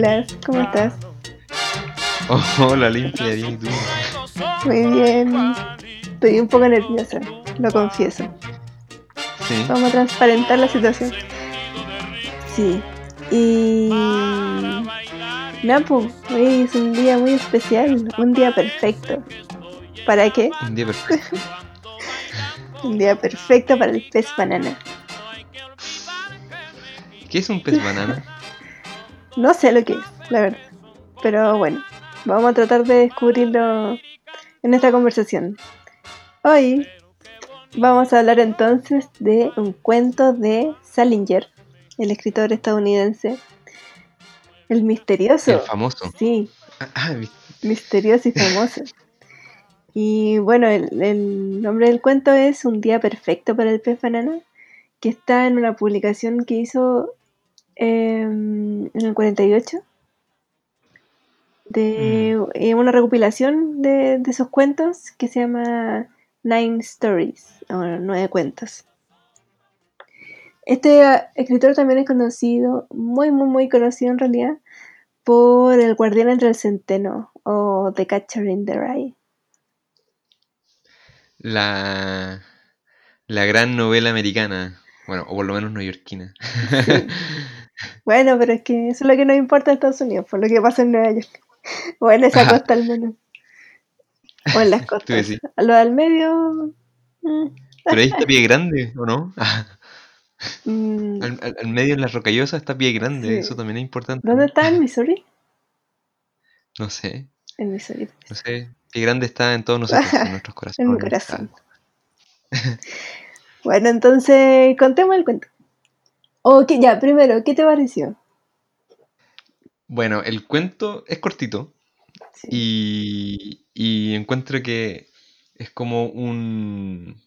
Hola Nicolás, ¿cómo estás? Oh, hola, limpia, bien, ¿y tú? Muy bien. Estoy un poco nerviosa, lo confieso. Sí. Vamos a transparentar la situación. Sí. Y... Napo, hoy es un día muy especial, un día perfecto. ¿Para qué? Un día perfecto. Un día perfecto para el pez banana. ¿Qué es un pez banana? No sé lo que es, la verdad. Pero bueno, vamos a tratar de descubrirlo en esta conversación. Hoy vamos a hablar entonces de un cuento de Salinger, el escritor estadounidense. El misterioso. El famoso. Sí, Ah, mi- misterioso y famoso. Y bueno, el, el nombre del cuento es Un día perfecto para el pez banana, que está en una publicación que hizo em, en el 48, de eh, una recopilación de, de esos cuentos que se llama Nine Stories, o nueve cuentos. Este ah, escritor también es conocido, muy, muy, muy conocido en realidad, por El Guardián entre el Centeno o The Catcher in the Rye. La, la gran novela americana. Bueno, o por lo menos neoyorquina. Sí. Bueno, pero es que eso es lo que nos importa en Estados Unidos, por lo que pasa en Nueva York. O en esa Ajá. costa al menos. O en las costas. decís. A lo del medio. mm, Pero ahí está Pie Grande, ¿o no? mm, Al, al- al medio en la rocallosa está Pie Grande, Sí. eso también es importante. ¿Dónde está? ¿En Missouri? No sé, En Missouri. no sé. Pie Grande está en todos nosotros, en nuestros corazones. En mi corazón. Bueno, entonces contemos el cuento. O que ya, primero, ¿qué te pareció? Bueno, el cuento es cortito, Sí. Y, y encuentro que es como un...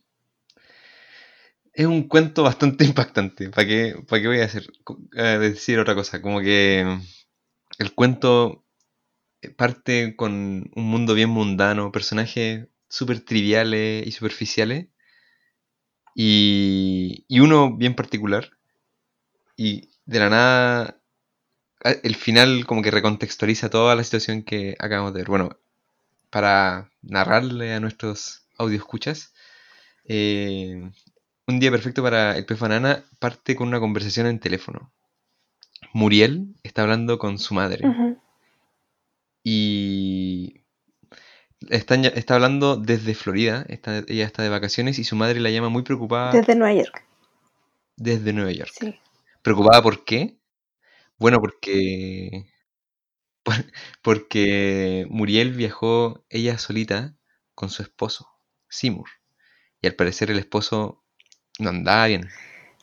Es un cuento bastante impactante. ¿Para qué, para qué voy a hacer, decir otra cosa? Como que el cuento parte con un mundo bien mundano, personajes súper triviales y superficiales, y, y uno bien particular. Y de la nada el final como que recontextualiza toda la situación que acabamos de ver. Bueno, para narrarle a nuestros audioscuchas, eh, un día perfecto para el pez banana parte con una conversación en teléfono. Muriel está hablando con su madre y está, está hablando desde Florida, está, ella está de vacaciones y su madre la llama muy preocupada Desde Nueva York. desde Nueva York. Sí. ¿Preocupada por qué? Bueno, porque. por- Porque Muriel viajó ella solita con su esposo, Seymour. Y al parecer el esposo no andaba bien.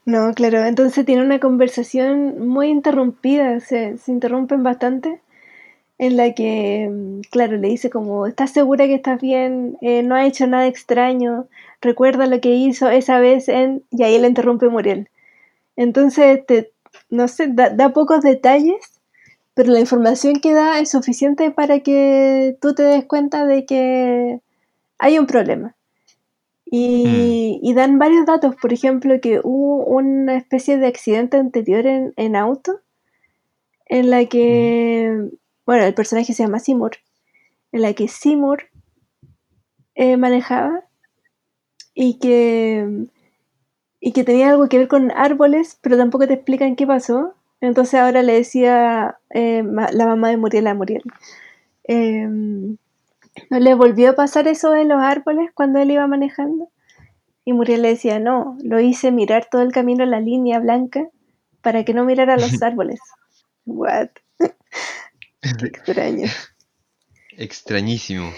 No, claro, entonces tiene una conversación muy interrumpida, se, se interrumpen bastante, en la que, mm, claro, le dice como, ¿estás segura que estás bien? Eh, no ha hecho nada extraño, recuerda lo que hizo esa vez en... Y ahí le interrumpe Muriel. Entonces, te, no sé, da, da pocos detalles, pero la información que da es suficiente para que tú te des cuenta de que hay un problema. Y, y dan varios datos, por ejemplo, que hubo una especie de accidente anterior en, en auto, en la que, bueno, el personaje se llama Seymour, en la que Seymour eh, manejaba y que, y que tenía algo que ver con árboles, pero tampoco te explican qué pasó. Entonces ahora le decía eh, la mamá de Muriel a Muriel. ¿No le volvió a pasar eso de los árboles cuando él iba manejando? Y Muriel le decía, no, lo hice mirar todo el camino la línea blanca para que no mirara los árboles. What? Qué extraño. Extrañísimo.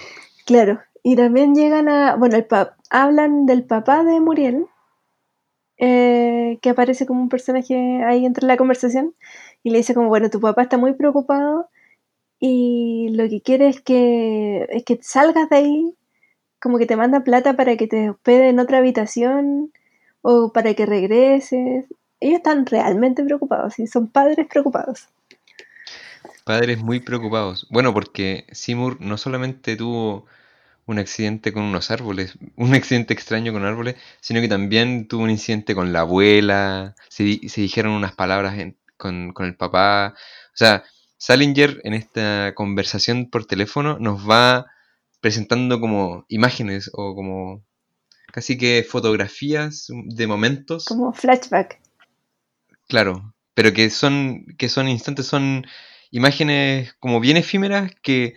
Claro, y también llegan a, bueno, el pa- hablan del papá de Muriel, eh, que aparece como un personaje ahí entre la conversación, y le dice como, bueno, tu papá está muy preocupado y lo que quiere es que, es que salgas de ahí, como que te manda plata para que te hospede en otra habitación o para que regreses. Ellos están realmente preocupados, y son padres preocupados. Padres muy preocupados. Bueno, porque Seymour no solamente tuvo un accidente con unos árboles, un accidente extraño con árboles, sino que también tuvo un incidente con la abuela, se, se dijeron unas palabras en- con, con el papá. O sea, Salinger en esta conversación por teléfono nos va presentando como imágenes o como casi que fotografías de momentos. Como flashback. Claro, pero que son, que son instantes, son imágenes como bien efímeras que,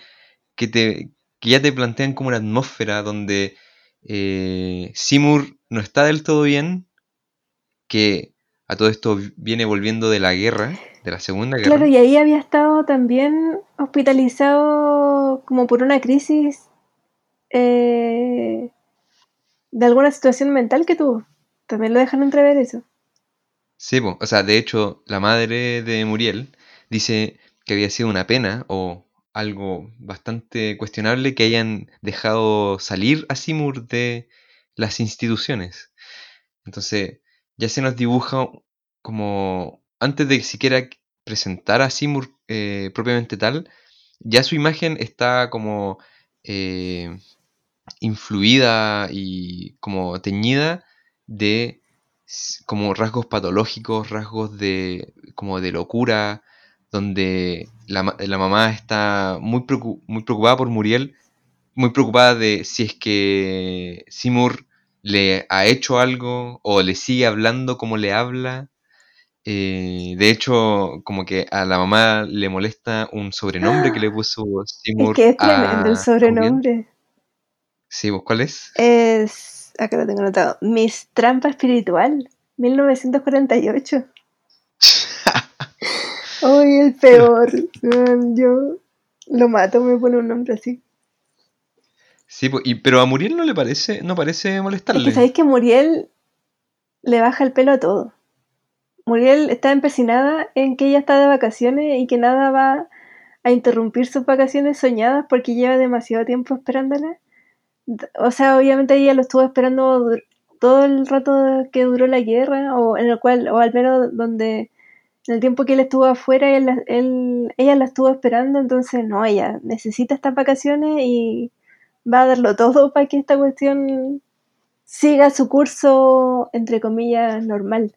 que, te, que ya te plantean como una atmósfera donde eh, Seymour no está del todo bien, que a todo esto viene volviendo de la guerra, de la Segunda Guerra. Claro, y ahí había estado también hospitalizado como por una crisis eh, de alguna situación mental que tuvo. También lo dejan entrever eso. Sí, o sea, de hecho, la madre de Muriel dice que había sido una pena o algo bastante cuestionable que hayan dejado salir a Seymour de las instituciones. Entonces, ya se nos dibuja como antes de siquiera presentar a Seymour eh, propiamente tal, ya su imagen está como eh, influida y como teñida de como rasgos patológicos, rasgos de como de locura, donde la, mamá está muy, muy preocupada por Muriel, muy preocupada de si es que Seymour le ha hecho algo o le sigue hablando como le habla. Eh, de hecho, como que a la mamá le molesta un sobrenombre que le puso Seymour. Es que es tremendo el sobrenombre. Sí, ¿vos cuál es? Es, acá lo tengo anotado, Miss Trampa Espiritual, 1948. Uy, el peor. Yo lo mato, me pone un nombre así. Sí, pero a Muriel no le parece, no parece molestarle. Es que sabéis que Muriel le baja el pelo a todo. Muriel está empecinada en que ella está de vacaciones y que nada va a interrumpir sus vacaciones soñadas porque lleva demasiado tiempo esperándola. O sea, obviamente ella lo estuvo esperando todo el rato que duró la guerra, o en el cual, o al menos donde el tiempo que él estuvo afuera, él, ella la estuvo esperando, entonces no, ella necesita estas vacaciones y va a darlo todo para que esta cuestión siga su curso, entre comillas, normal.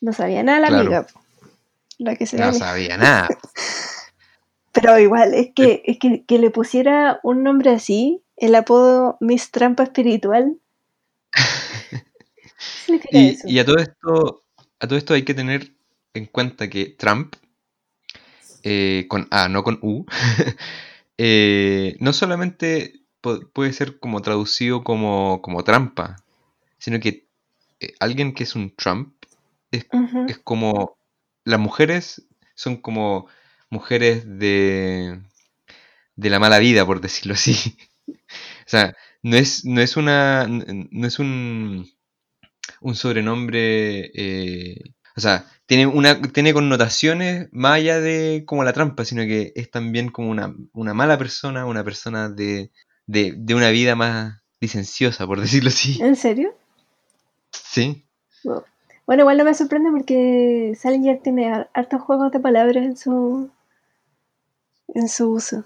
No sabía nada la amiga. La que se no sabía nada. Pero igual, es que, es que, que, le pusiera un nombre así, el apodo Miss Trampa Espiritual. y, y, a todo esto, a todo esto hay que tener en cuenta que Trump, eh, con A, no con U, eh, no solamente puede ser como traducido como, como trampa, sino que eh, alguien que es un Trump es, es, como... Las mujeres son como mujeres de, de la mala vida, por decirlo así. o sea, no es, no es una... no es un un sobrenombre, eh, o sea, tiene, una, tiene connotaciones más allá de como la trampa, sino que es también como una, mala persona, una persona de, de, una vida más licenciosa, por decirlo así. ¿En serio? Sí. Bueno, igual no me sorprende porque Salinger tiene hartos juegos de palabras en su, en su uso.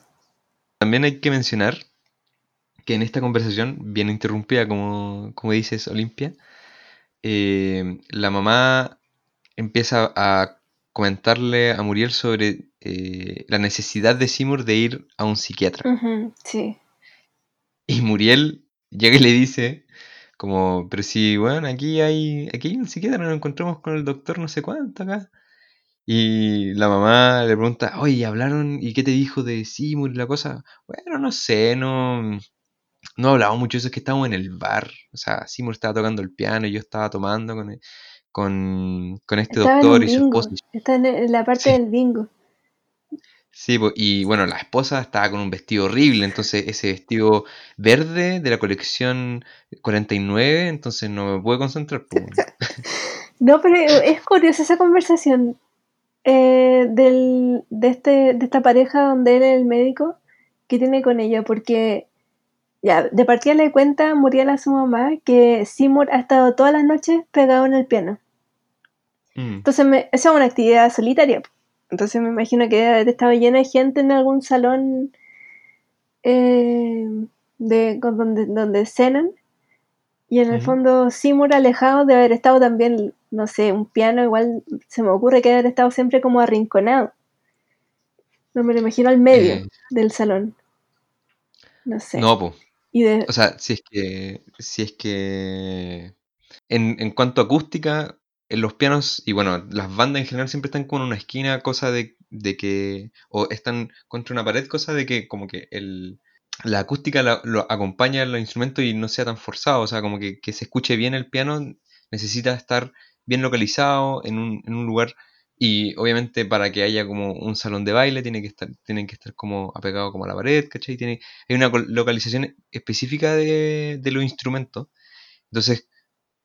También hay que mencionar que en esta conversación, bien interrumpida, como, como dices, Olimpia, eh, la mamá empieza a comentarle a Muriel sobre eh, la necesidad de Seymour de ir a un psiquiatra. sí. Y Muriel llega y le dice, como, pero si, bueno, aquí hay, aquí hay un psiquiatra, nos encontramos con el doctor no sé cuánto acá. Y la mamá le pregunta, oye, ¿hablaron? ¿Y qué te dijo de Seymour y la cosa? Bueno, no sé, no, no hablaba mucho, eso es que estábamos en el bar. O sea, Seymour estaba tocando el piano y yo estaba tomando con, con, con este doctor y su esposa. Está en la parte del bingo. Sí, y bueno, la esposa estaba con un vestido horrible, entonces ese vestido verde de la colección 49, entonces no me pude concentrar. no, pero es curiosa esa conversación eh, del, de, este, de esta pareja donde él es el médico que tiene con ella, porque ya, de partida le cuenta Muriel a su mamá que Seymour ha estado todas las noches pegado en el piano. Mm. Entonces, esa es una actividad solitaria. Entonces, me imagino que estaba llena de gente en algún salón eh, de, donde, donde cenan. Y en el fondo, Seymour alejado de haber estado también, no sé, un piano, igual se me ocurre que haber estado siempre como arrinconado. No me lo imagino al medio Eh, del salón. No sé. no, pues. O sea, si es que. Si es que. En, en cuanto a acústica, en los pianos, y bueno, las bandas en general siempre están como en una esquina, cosa de, de que. O están contra una pared, cosa de que como que el. La acústica lo acompaña a los instrumentos y no sea tan forzado, o sea, como que, que se escuche bien el piano, necesita estar bien localizado en un, en un lugar y obviamente para que haya como un salón de baile tiene que estar, tienen que estar como apegado como a la pared, ¿cachai? Tiene, hay una localización específica de, de los instrumentos. Entonces,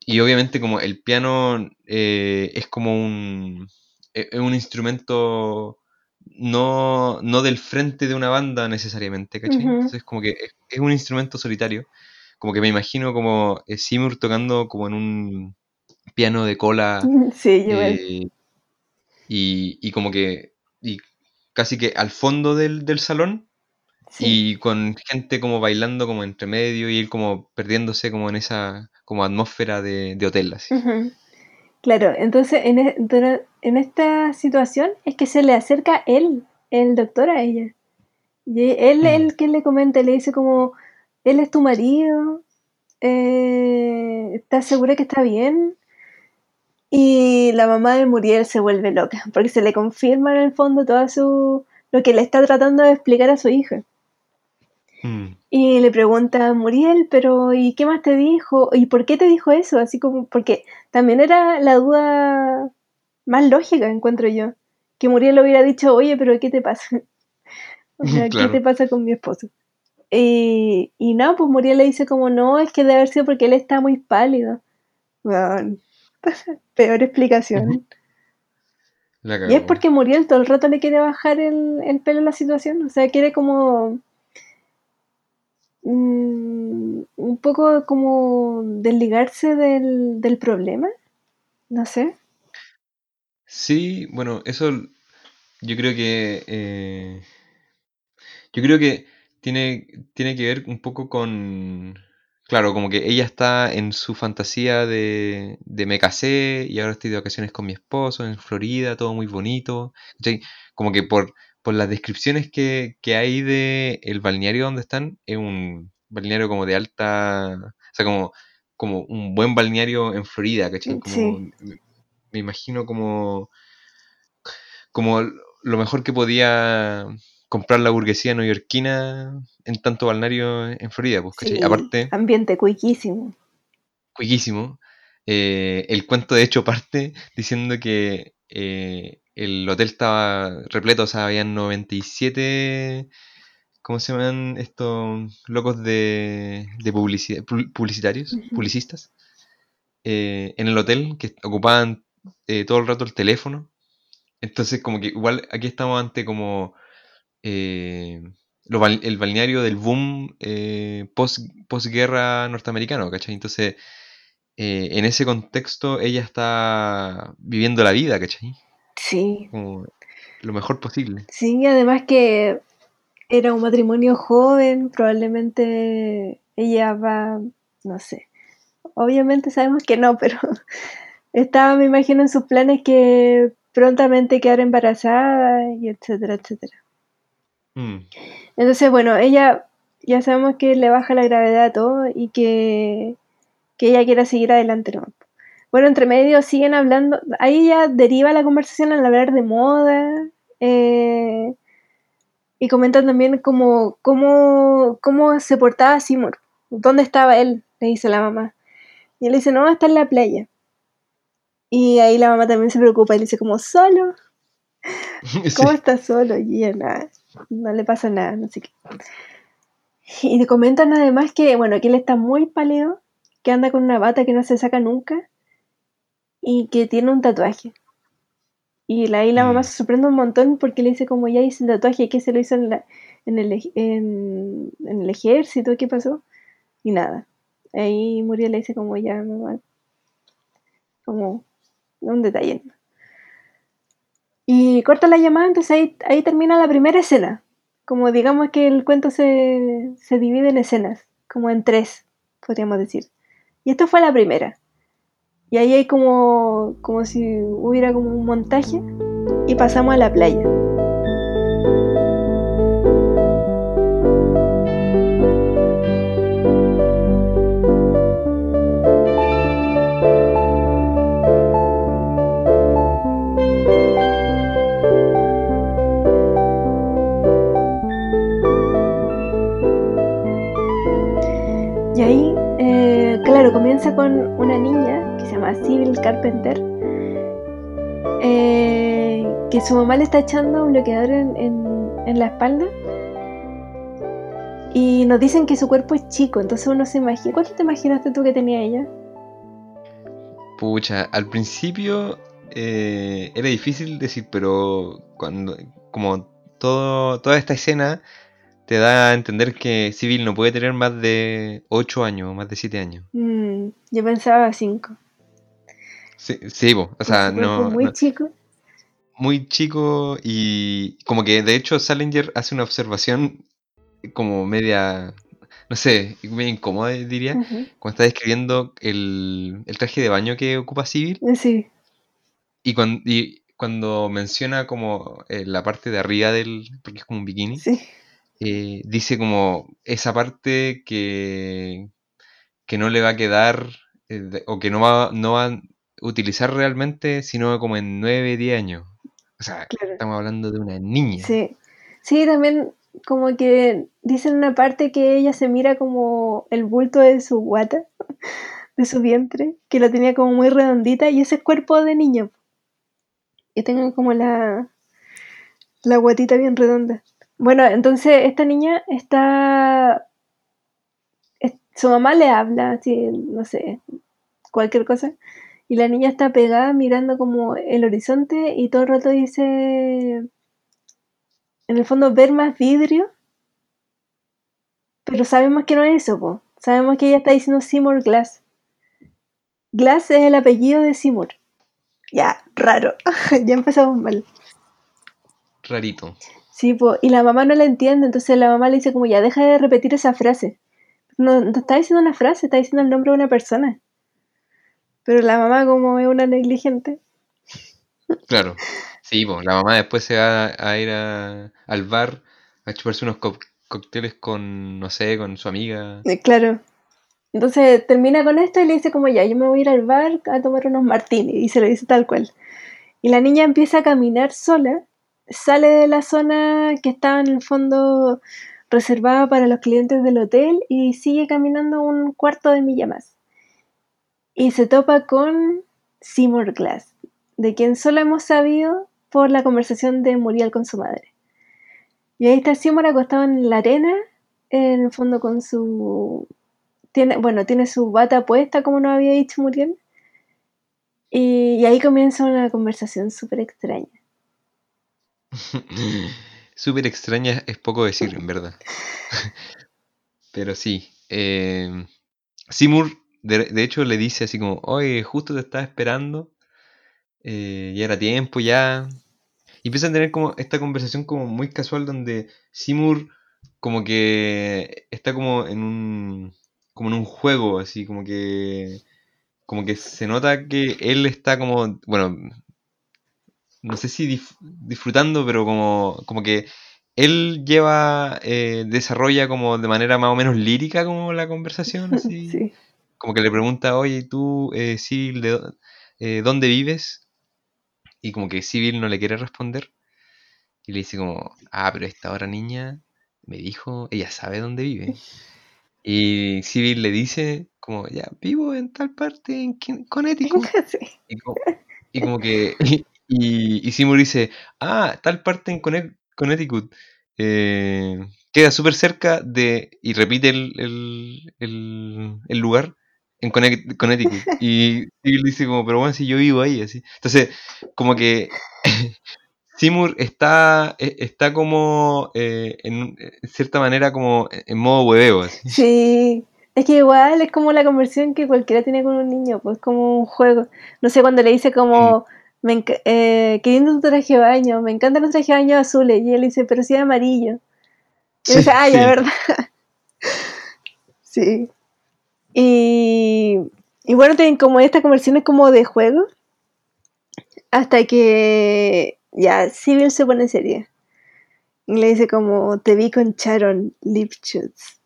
y obviamente como el piano eh, es como un, e- es un instrumento no, no del frente de una banda necesariamente, ¿cachai? Entonces como que es, es un instrumento solitario. Como que me imagino como eh, Seymour tocando como en un piano de cola sí, igual. eh, y, y como que y casi que al fondo del, del salón Sí. y con gente como bailando como entre medio y él como perdiéndose como en esa como atmósfera de, de hotel así. Claro, entonces en, e- en esta situación es que se le acerca él, el doctor a ella. Y él es Mm. que le comenta, le dice como, él es tu marido, eh, ¿estás segura que está bien? Y la mamá de Muriel se vuelve loca, porque se le confirma en el fondo todo su, lo que le está tratando de explicar a su hija. Mm. Y le pregunta a Muriel, pero ¿y qué más te dijo? ¿Y por qué te dijo eso? Así como, porque también era la duda más lógica, encuentro yo. Que Muriel le hubiera dicho, oye, pero ¿qué te pasa? O sea, ¿qué te pasa con mi esposo? Y, y no, pues Muriel le dice como, no, es que debe haber sido porque él está muy pálido. Bueno, peor explicación. Y es porque Muriel todo el rato le quiere bajar el, el pelo a la situación. O sea, quiere como. mm, un poco como desligarse del, del problema. No sé. Sí, bueno, eso yo creo que eh, yo creo que tiene, tiene que ver un poco con claro, como que ella está en su fantasía de, de me casé y ahora estoy de vacaciones con mi esposo en Florida, todo muy bonito. Como que por, por las descripciones que, que hay de el balneario donde están, es un balneario como de alta, o sea, como, como un buen balneario en Florida, ¿cachai? Como Sí, me imagino como como lo mejor que podía comprar la burguesía neoyorquina en tanto balneario en Florida, pues, ¿cachai? sí. Aparte, Ambiente cuiquísimo. cuiquísimo. eh, el cuento de hecho parte diciendo que eh, el hotel estaba repleto, o sea, habían 97, ¿cómo se llaman estos locos de, de publicidad, pu- publicitarios, publicistas? eh, en el hotel que ocupaban eh, todo el rato el teléfono. Entonces, como que igual aquí estamos ante como eh, lo el balneario del boom eh, post, posguerra norteamericano, ¿cachai? Entonces, eh, en ese contexto ella está viviendo la vida, ¿cachai? Sí. Como lo mejor posible. Sí, además que era un matrimonio joven, probablemente ella va, no sé. Obviamente sabemos que no, pero estaba, me imagino, en sus planes que prontamente quedar embarazada y etcétera, etcétera. Mm, Entonces, bueno, ella ya sabemos que le baja la gravedad a todo y que, que ella quiera seguir adelante, ¿no? Bueno, entre medio siguen hablando, ahí ya deriva la conversación al hablar de moda, eh, y comentan también como cómo, cómo se portaba Seymour, dónde estaba él, le dice la mamá. Y él dice, no, está en la playa. Y ahí la mamá también se preocupa y le dice como, ¿solo? ¿Cómo sí. estás solo? Y nada, no le pasa nada, no sé qué. Y te comentan además que, bueno, que él está muy pálido, que anda con una bata que no se saca nunca y que tiene un tatuaje. Y ahí la mamá Mm, se sorprende un montón porque le dice como ya hice el tatuaje, que se lo hizo en, la- en el, en el ejército, ¿qué pasó? Y nada. Ahí Muriel le dice como ya, mamá, como un detalle. Y corta la llamada, entonces ahí, ahí termina la primera escena. Como digamos que el cuento se, se divide en escenas, como en tres, podríamos decir. Y esto fue la primera. Y ahí hay como, como si hubiera como un montaje y pasamos a la playa. Comienza con una niña que se llama Sybil Carpenter, eh, que su mamá le está echando un bloqueador en, en- en la espalda. Y nos dicen que su cuerpo es chico, entonces uno se imagina. ¿Cuánto te imaginaste tú que tenía ella? Pucha, al principio eh, era difícil decir, pero cuando como todo, toda esta escena te da a entender que Civil no puede tener más de 8 años, más de 7 años. Mm, yo pensaba cinco. Sí, sí, o sea, no, muy no- chico. muy chico y como que de hecho Salinger hace una observación como media, no sé, media incómoda diría, cuando está describiendo el, el traje de baño que ocupa Civil Sí, y cuando, y cuando menciona como eh, la parte de arriba del, porque es como un bikini, sí, eh, dice como esa parte que, que no le va a quedar eh, de- o que no va, no va a utilizar realmente sino como en 9, 10 años. O sea, claro. estamos hablando de una niña. Sí. Sí, también como que dicen una parte que ella se mira como el bulto de su guata, de su vientre, que lo tenía como muy redondita y ese es cuerpo de niño. Que tenga como la, la guatita bien redonda. Bueno, entonces esta niña está... es- su mamá le habla, así, no sé, cualquier cosa. Y la niña está pegada mirando como el horizonte y todo el rato dice, en el fondo, ver más vidrio. Pero sabemos que no es eso, po. Sabemos que ella está diciendo Seymour Glass. Glass es el apellido de Seymour. Ya, raro. ya empezamos mal. Rarito. Sí, po. Y la mamá no la entiende, entonces la mamá le dice como, ya, deja de repetir esa frase. No, no está diciendo una frase, está diciendo el nombre de una persona. Pero la mamá como es una negligente. Claro. Sí, pues, la mamá después se va a ir a- al bar a chuparse unos co- cócteles con, no sé, con su amiga. Eh, Claro. Entonces termina con esto y le dice como ya, yo me voy a ir al bar a tomar unos martinis y se lo dice tal cual. Y la niña empieza a caminar sola, sale de la zona que estaba en el fondo reservada para los clientes del hotel y sigue caminando un cuarto de milla más. Y se topa con Seymour Glass, de quien solo hemos sabido por la conversación de Muriel con su madre. Y ahí está Seymour acostado en la arena, en el fondo con su tiene, bueno, tiene su bata puesta, como nos había dicho Muriel. Y, y ahí comienza una conversación súper extraña. Súper extraña es poco decir, en verdad. Pero sí. Eh, Seymour, de, de hecho, le dice así como, oye, justo te estaba esperando. eh, ya era tiempo, ya. Y empiezan a tener como esta conversación como muy casual donde Seymour como que está como en un como en un juego, así como que como que se nota que él está como, bueno, no sé si dif- disfrutando, pero como, como que él lleva, eh, desarrolla como de manera más o menos lírica como la conversación, así. Sí. Como que le pregunta, oye, ¿tú, eh, Civil, de, eh, dónde vives? Y como que Civil no le quiere responder. Y le dice como, ah, pero esta hora niña me dijo, ella sabe dónde vive. Y Civil le dice como, ya, vivo en tal parte, en Connecticut. Sí. Y como, y como que. Y, y Seymour dice: Ah, tal parte en Conne- Connecticut. eh, queda súper cerca de. Y repite el, el, el, el lugar en Connect- Connecticut. Y Seymour dice: como, Pero bueno, si yo vivo ahí, así. Entonces, como que. Seymour está, e- está como. eh, en, en cierta manera, como en modo hueveo, así. Sí. Es que igual es como la conversión que cualquiera tiene con un niño, pues como un juego. No sé, cuando le dice como, me eh, qué lindo tu traje de baño, me encantan los trajes de baño azules. Y él dice, pero si es amarillo. Y él dice, ah, ya, sí. verdad. sí. Y, Y bueno, tienen como estas conversaciones como de juego. Hasta que ya Civil se pone seria. Y le dice como, te vi con Sharon Lipschutz.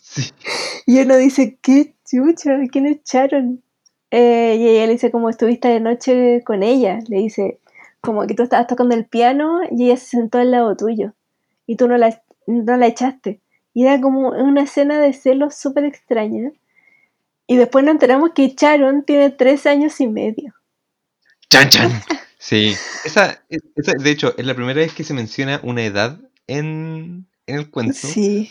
Sí. Y uno dice, ¿qué chucha? ¿Quién es Sharon? Eh, y ella le dice como, estuviste de noche con ella. Le dice, como que tú estabas tocando el piano y ella se sentó al lado tuyo. Y tú no la, no la echaste. Y era como una escena de celos súper extraña. Y después nos enteramos que Sharon tiene tres años y medio. ¡Chan, chan! Sí, esa, esa, de hecho, es la primera vez que se menciona una edad en, en el cuento. Sí.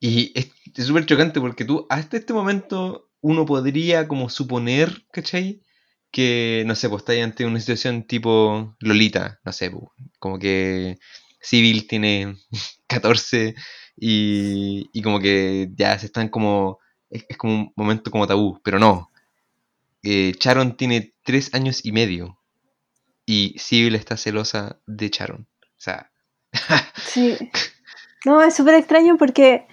Y es es súper chocante porque tú, hasta este momento, uno podría como suponer, ¿cachai? Que, no sé, pues estáis ante una situación tipo Lolita, no sé, pues, como que Civil tiene 14 y, y como que ya se están como, es, como un momento como tabú, pero no. Eh, Charon tiene 3 años y medio y Civil está celosa de Charon. O sea, Sí. No, es súper extraño porque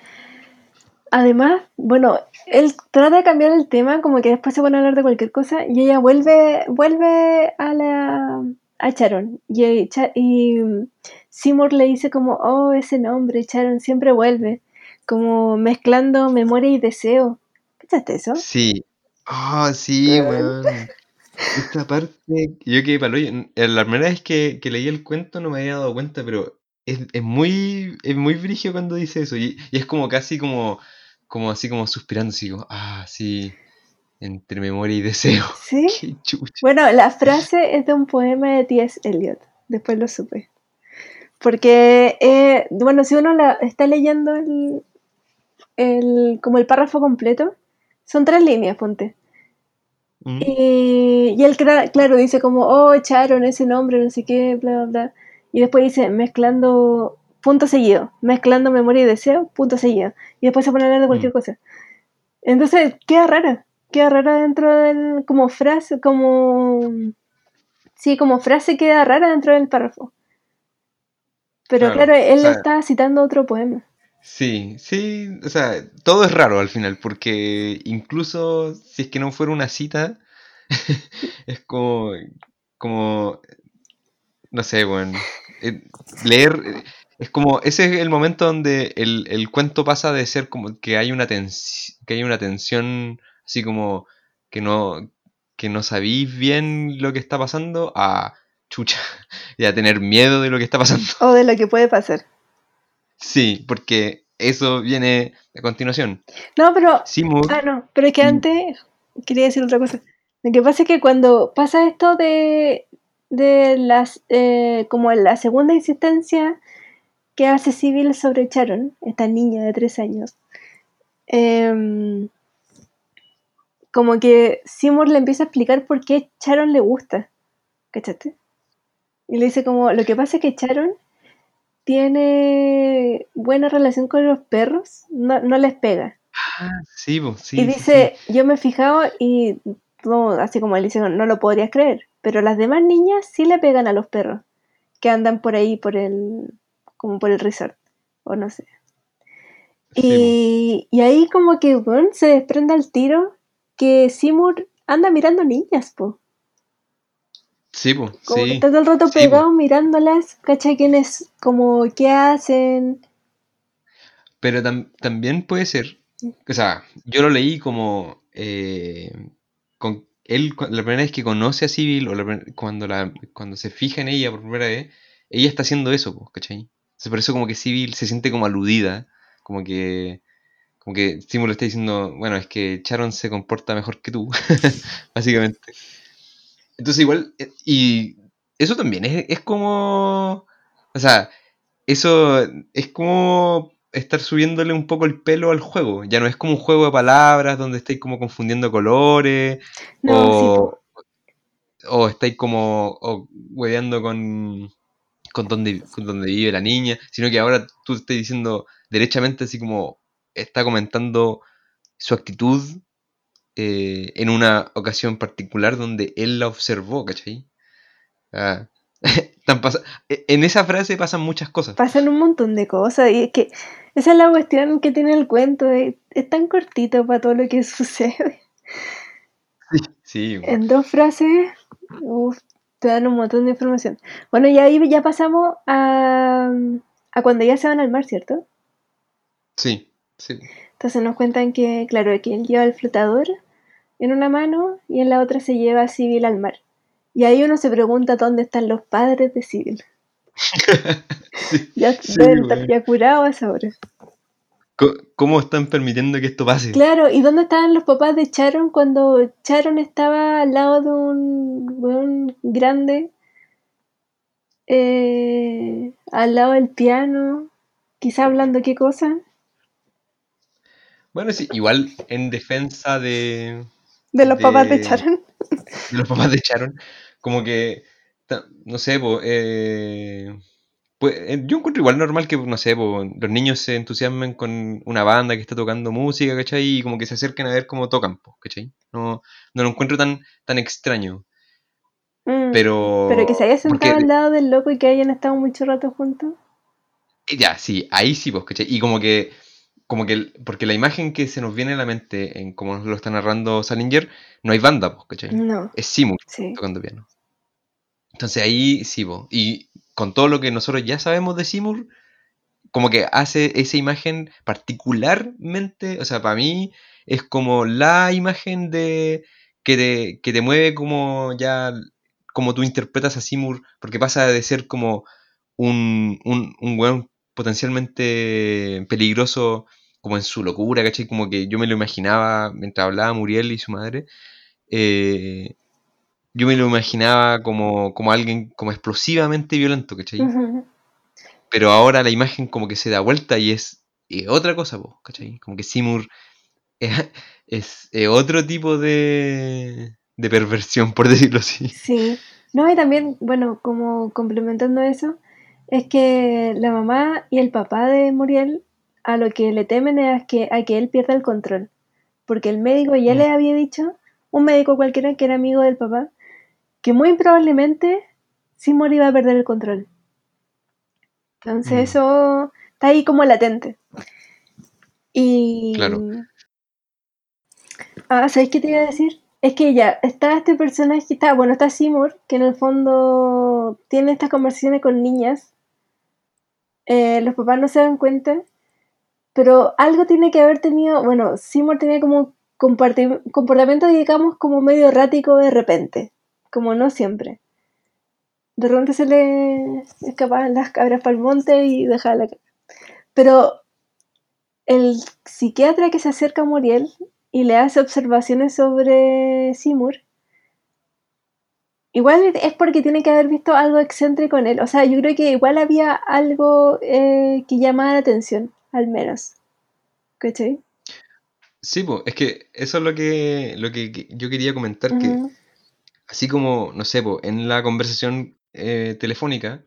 además, bueno, él trata de cambiar el tema, como que después se pone a hablar de cualquier cosa y ella vuelve, vuelve a la a Charon y, eh, Seymour le dice como, oh, ese nombre, Charon siempre vuelve, como mezclando memoria y deseo. ¿Cachaste eso? Sí. Ah, sí, weón. Esta parte, yo quedé palo. La primera vez que, que leí el cuento no me había dado cuenta, pero es, es muy, es muy brigio cuando dice eso. Y, y es como casi como, como así como suspirando, así como, ah, sí, entre memoria y deseo. Sí. Qué chucha. Bueno, la frase es de un poema de T.S. Eliot. Después lo supe. Porque, eh, bueno, si uno la, está leyendo el, el, como el párrafo completo, son tres líneas, ponte. Mm. Y, y él, cla- claro, dice como, oh, echaron ese nombre, no sé qué, bla, bla, bla. Y después dice, mezclando, punto seguido, mezclando memoria y deseo, punto seguido. Y después se pone a hablar de cualquier Mm. cosa. Entonces, queda rara. Queda rara dentro del, como frase, como... Sí, como frase queda rara dentro del párrafo. Pero Claro, claro, él o sea- está citando otro poema. Sí, sí, o sea, todo es raro al final, porque incluso si es que no fuera una cita, es como, como, no sé, bueno, eh, leer, es como, ese es el momento donde el, el cuento pasa de ser como que hay una tens- que hay una tensión, así como que no, que no sabéis bien lo que está pasando, a chucha, y a tener miedo de lo que está pasando. O de lo que puede pasar. Sí, porque eso viene a continuación. No, pero Seymour, Ah, no, pero es que Mm. antes quería decir otra cosa. Lo que pasa es que cuando pasa esto de, de las, eh, como la segunda insistencia que hace Civil sobre Sharon, esta niña de tres años, em, como que Seymour le empieza a explicar por qué Sharon le gusta, ¿cachaste? Y le dice como, lo que pasa es que Sharon tiene buena relación con los perros, no, no les pega. sí, sí, y sí, dice, yo me he fijado y no, así como él dice, no lo podrías creer, pero las demás niñas sí le pegan a los perros que andan por ahí por el como por el resort o no sé. sí, Y, y ahí como que bueno, se desprende al tiro que Seymour anda mirando niñas, po. sí, po, Como que sí, está todo el rato sí, po. pegado mirándolas, ¿cachai? ¿Quiénes, como, qué hacen? Pero tam- también puede ser, o sea, yo lo leí como eh, con él la primera vez que conoce a Civil o la cuando la cuando se fija en ella por primera vez, ella está haciendo eso, po, ¿cachai? Entonces, por eso como que Civil se siente como aludida, como que como que le está diciendo, bueno, es que Sharon se comporta mejor que tú, básicamente. Entonces igual, eh, y eso también es, es como, o sea, eso es como estar subiéndole un poco el pelo al juego. Ya no es como un juego de palabras donde estáis como confundiendo colores No, sí, o, o estáis como o hueveando con, con, dónde, con dónde vive la niña, sino que ahora tú estás diciendo derechamente así como está comentando su actitud eh, en una ocasión particular donde él la observó, ¿cachai? Ah, tan e- en esa frase pasan muchas cosas. pasan un montón de cosas y es que esa es la cuestión que tiene el cuento, es, es tan cortito para todo lo que sucede. Sí, sí. En dos frases, uf, te dan un montón de información. Bueno, y ahí ya pasamos a, a cuando ya se van al mar, ¿cierto? Sí, sí. Entonces nos cuentan que, claro, que él lleva el flotador en una mano y en la otra se lleva a Civil al mar. Y ahí uno se pregunta dónde están los padres de Civil. Sí, Ya sí, deben estar weón. ya curados a esa hora. Co- ¿Cómo están permitiendo que esto pase? Claro, ¿y dónde estaban los papás de Charon cuando Charon estaba al lado de un weón grande? eh, al lado del piano, quizá hablando qué cosa. Bueno, sí, igual en defensa de, De los papás de Charon. de los papás de Sharon, como que, no sé, po, eh, pues, eh, yo encuentro igual normal que, no sé, po, los niños se entusiasmen con una banda que está tocando música, ¿cachai? Y como que se acerquen a ver cómo tocan, po, ¿cachai? No, no lo encuentro tan, tan extraño, Mm, pero, Pero que se haya sentado porque, al lado del loco y que hayan estado mucho rato juntos. eh, ya, sí, ahí sí, pues, ¿cachai? Y como que, como que, porque la imagen que se nos viene a la mente, en como nos lo está narrando Salinger, no hay banda, pues, ¿cachai? No, Es sí. tocando piano. Entonces ahí sí, po. Y con todo lo que nosotros ya sabemos de Seymour, como que hace esa imagen particularmente, o sea, para mí es como la imagen de que te, que te mueve como ya, como tú interpretas a Seymour, porque pasa de ser como un, un, un weón potencialmente peligroso, como en su locura, ¿cachai? Como que yo me lo imaginaba mientras hablaba Muriel y su madre. eh, yo me lo imaginaba como, como alguien como explosivamente violento, ¿cachai? Pero ahora la imagen como que se da vuelta y es, otra cosa, po, ¿cachai? Como que Seymour es, es, es otro tipo de, de perversión, por decirlo así. Sí. No, y también, bueno, como complementando eso, es que la mamá y el papá de Muriel a lo que le temen es que, a que él pierda el control. Porque el médico ya Mm. le había dicho, un médico cualquiera que era amigo del papá, que muy probablemente Seymour iba a perder el control. Entonces Mm, eso está ahí como latente. Y... claro. Ah, ¿sabéis qué te iba a decir? Es que ya está este personaje, está, bueno, está Seymour, que en el fondo tiene estas conversaciones con niñas. Eh, los papás no se dan cuenta, pero algo tiene que haber tenido, bueno, Seymour tenía como un comportamiento, digamos, como medio errático de repente, como no siempre. De repente se le escapaban las cabras para el monte y dejaba la... ca- Pero el psiquiatra que se acerca a Muriel y le hace observaciones sobre Seymour, igual es porque tiene que haber visto algo excéntrico en él. O sea, yo creo que igual había algo eh, que llamaba la atención, al menos. ¿Cachai? Sí, pues, es que eso es lo que, lo que que yo quería comentar, que así como, no sé, po, en la conversación eh, telefónica,